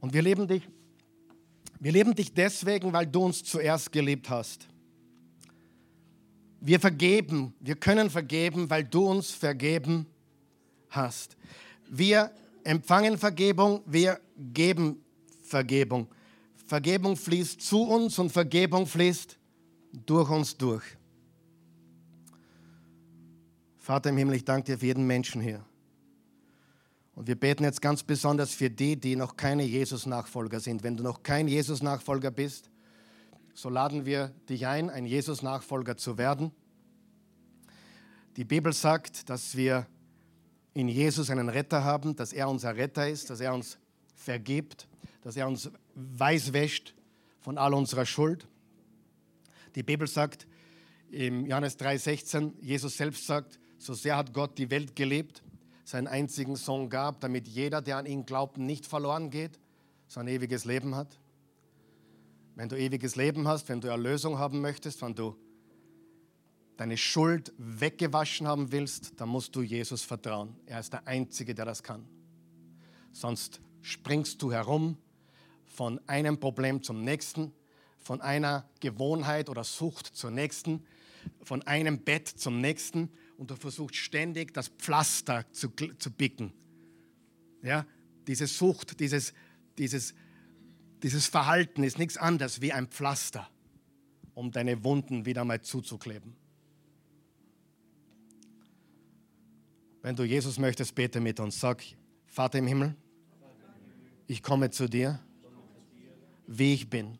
Und wir lieben dich. Wir lieben dich deswegen, weil du uns zuerst geliebt hast. Wir vergeben, wir können vergeben, weil du uns vergeben hast. Wir empfangen Vergebung, wir geben Vergebung. Vergebung fließt zu uns und Vergebung fließt durch uns durch. Vater im Himmel, ich danke dir für jeden Menschen hier. Und wir beten jetzt ganz besonders für die, die noch keine Jesus-Nachfolger sind. Wenn du noch kein Jesus-Nachfolger bist, so laden wir dich ein, ein Jesus-Nachfolger zu werden. Die Bibel sagt, dass wir in Jesus einen Retter haben, dass er unser Retter ist, dass er uns vergibt, dass er uns weiß wäscht von all unserer Schuld. Die Bibel sagt im Johannes 3,16, Jesus selbst sagt, so sehr hat Gott die Welt gelebt, seinen einzigen Sohn gab, damit jeder, der an ihn glaubt, nicht verloren geht, sondern ewiges Leben hat. Wenn du ewiges Leben hast, wenn du Erlösung haben möchtest, wenn du deine Schuld weggewaschen haben willst, dann musst du Jesus vertrauen. Er ist der Einzige, der das kann. Sonst springst du herum von einem Problem zum nächsten, von einer Gewohnheit oder Sucht zur nächsten, von einem Bett zum nächsten und du versuchst ständig das Pflaster zu, zu bicken. Ja, diese Sucht, dieses, dieses, dieses Verhalten ist nichts anderes wie ein Pflaster, um deine Wunden wieder mal zuzukleben. Wenn du Jesus möchtest, bete mit uns. Sag, Vater im Himmel, ich komme zu dir, wie ich bin,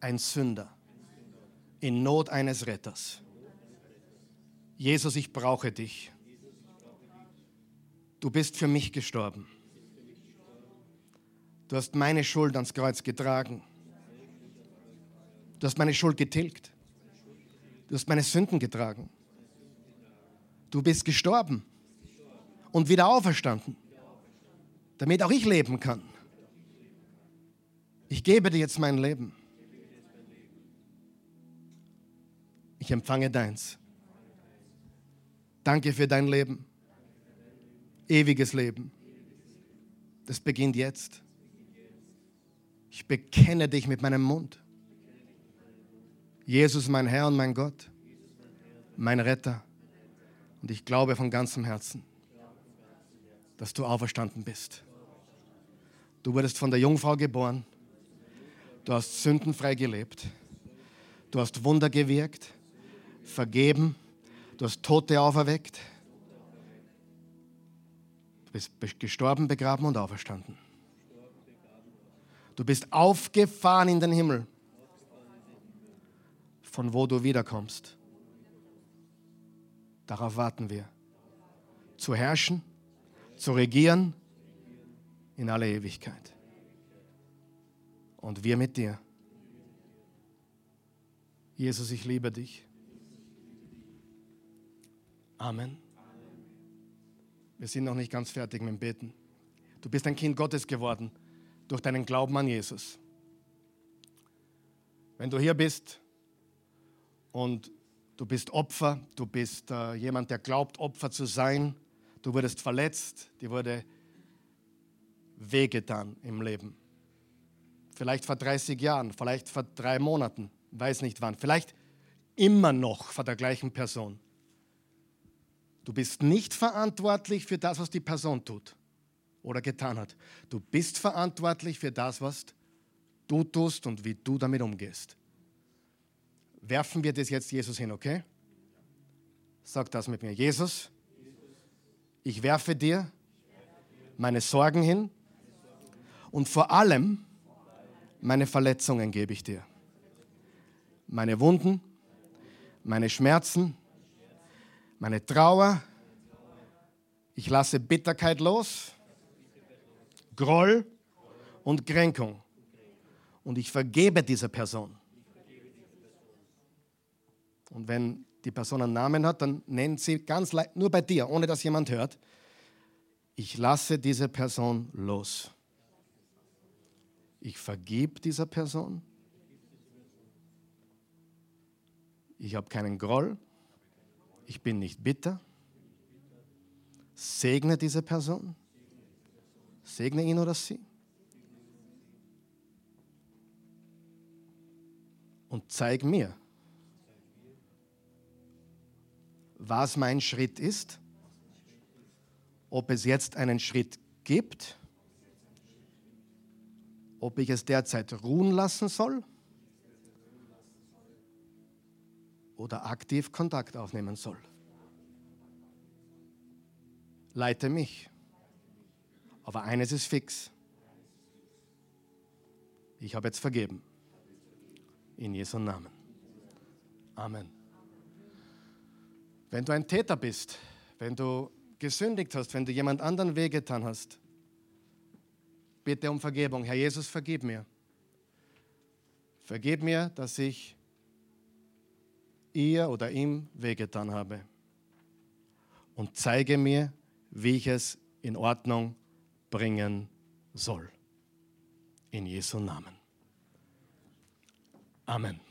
ein Sünder, in Not eines Retters. Jesus, ich brauche dich. Du bist für mich gestorben. Du hast meine Schuld ans Kreuz getragen. Du hast meine Schuld getilgt. Du hast meine Sünden getragen. Du bist gestorben und wieder auferstanden, damit auch ich leben kann. Ich gebe dir jetzt mein Leben. Ich empfange deins. Danke für dein Leben. Ewiges Leben. Das beginnt jetzt. Ich bekenne dich mit meinem Mund. Jesus, mein Herr und mein Gott, mein Retter. Und ich glaube von ganzem Herzen, dass du auferstanden bist. Du wurdest von der Jungfrau geboren. Du hast sündenfrei gelebt. Du hast Wunder gewirkt, vergeben. Du hast Tote auferweckt. Du bist gestorben, begraben und auferstanden. Du bist aufgefahren in den Himmel, von wo du wiederkommst. Darauf warten wir. Zu herrschen zu regieren in alle Ewigkeit. Und wir mit dir. Jesus, ich liebe dich. Amen. Wir sind noch nicht ganz fertig mit dem Beten. Du bist ein Kind Gottes geworden durch deinen Glauben an Jesus. Wenn du hier bist und du bist Opfer, du bist äh, jemand, der glaubt, Opfer zu sein, Du wurdest verletzt, dir wurde wehgetan im Leben. Vielleicht vor 30 Jahren, vielleicht vor drei Monaten, weiß nicht wann. Vielleicht immer noch vor der gleichen Person. Du bist nicht verantwortlich für das, was die Person tut oder getan hat. Du bist verantwortlich für das, was du tust und wie du damit umgehst. Werfen wir das jetzt Jesus hin, okay? Sag das mit mir. Jesus, ich werfe dir meine Sorgen hin und vor allem meine Verletzungen gebe ich dir. Meine Wunden, meine Schmerzen, meine Trauer. Ich lasse Bitterkeit los, Groll und Kränkung. Und ich vergebe dieser Person. Und wenn die Person einen Namen hat, dann nennt sie ganz leicht, nur bei dir, ohne dass jemand hört, ich lasse diese Person los. Ich vergib dieser Person. Ich habe keinen Groll. Ich bin nicht bitter. Segne diese Person. Segne ihn oder sie. Und zeig mir, was mein Schritt ist, ob es jetzt einen Schritt gibt, ob ich es derzeit ruhen lassen soll oder aktiv Kontakt aufnehmen soll. Leite mich. Aber eines ist fix. Ich habe jetzt vergeben. In Jesu Namen. Amen. Wenn du ein Täter bist, wenn du gesündigt hast, wenn du jemand anderen wehgetan hast, bitte um Vergebung. Herr Jesus, vergib mir. Vergib mir, dass ich ihr oder ihm wehgetan habe. Und zeige mir, wie ich es in Ordnung bringen soll. In Jesu Namen. Amen.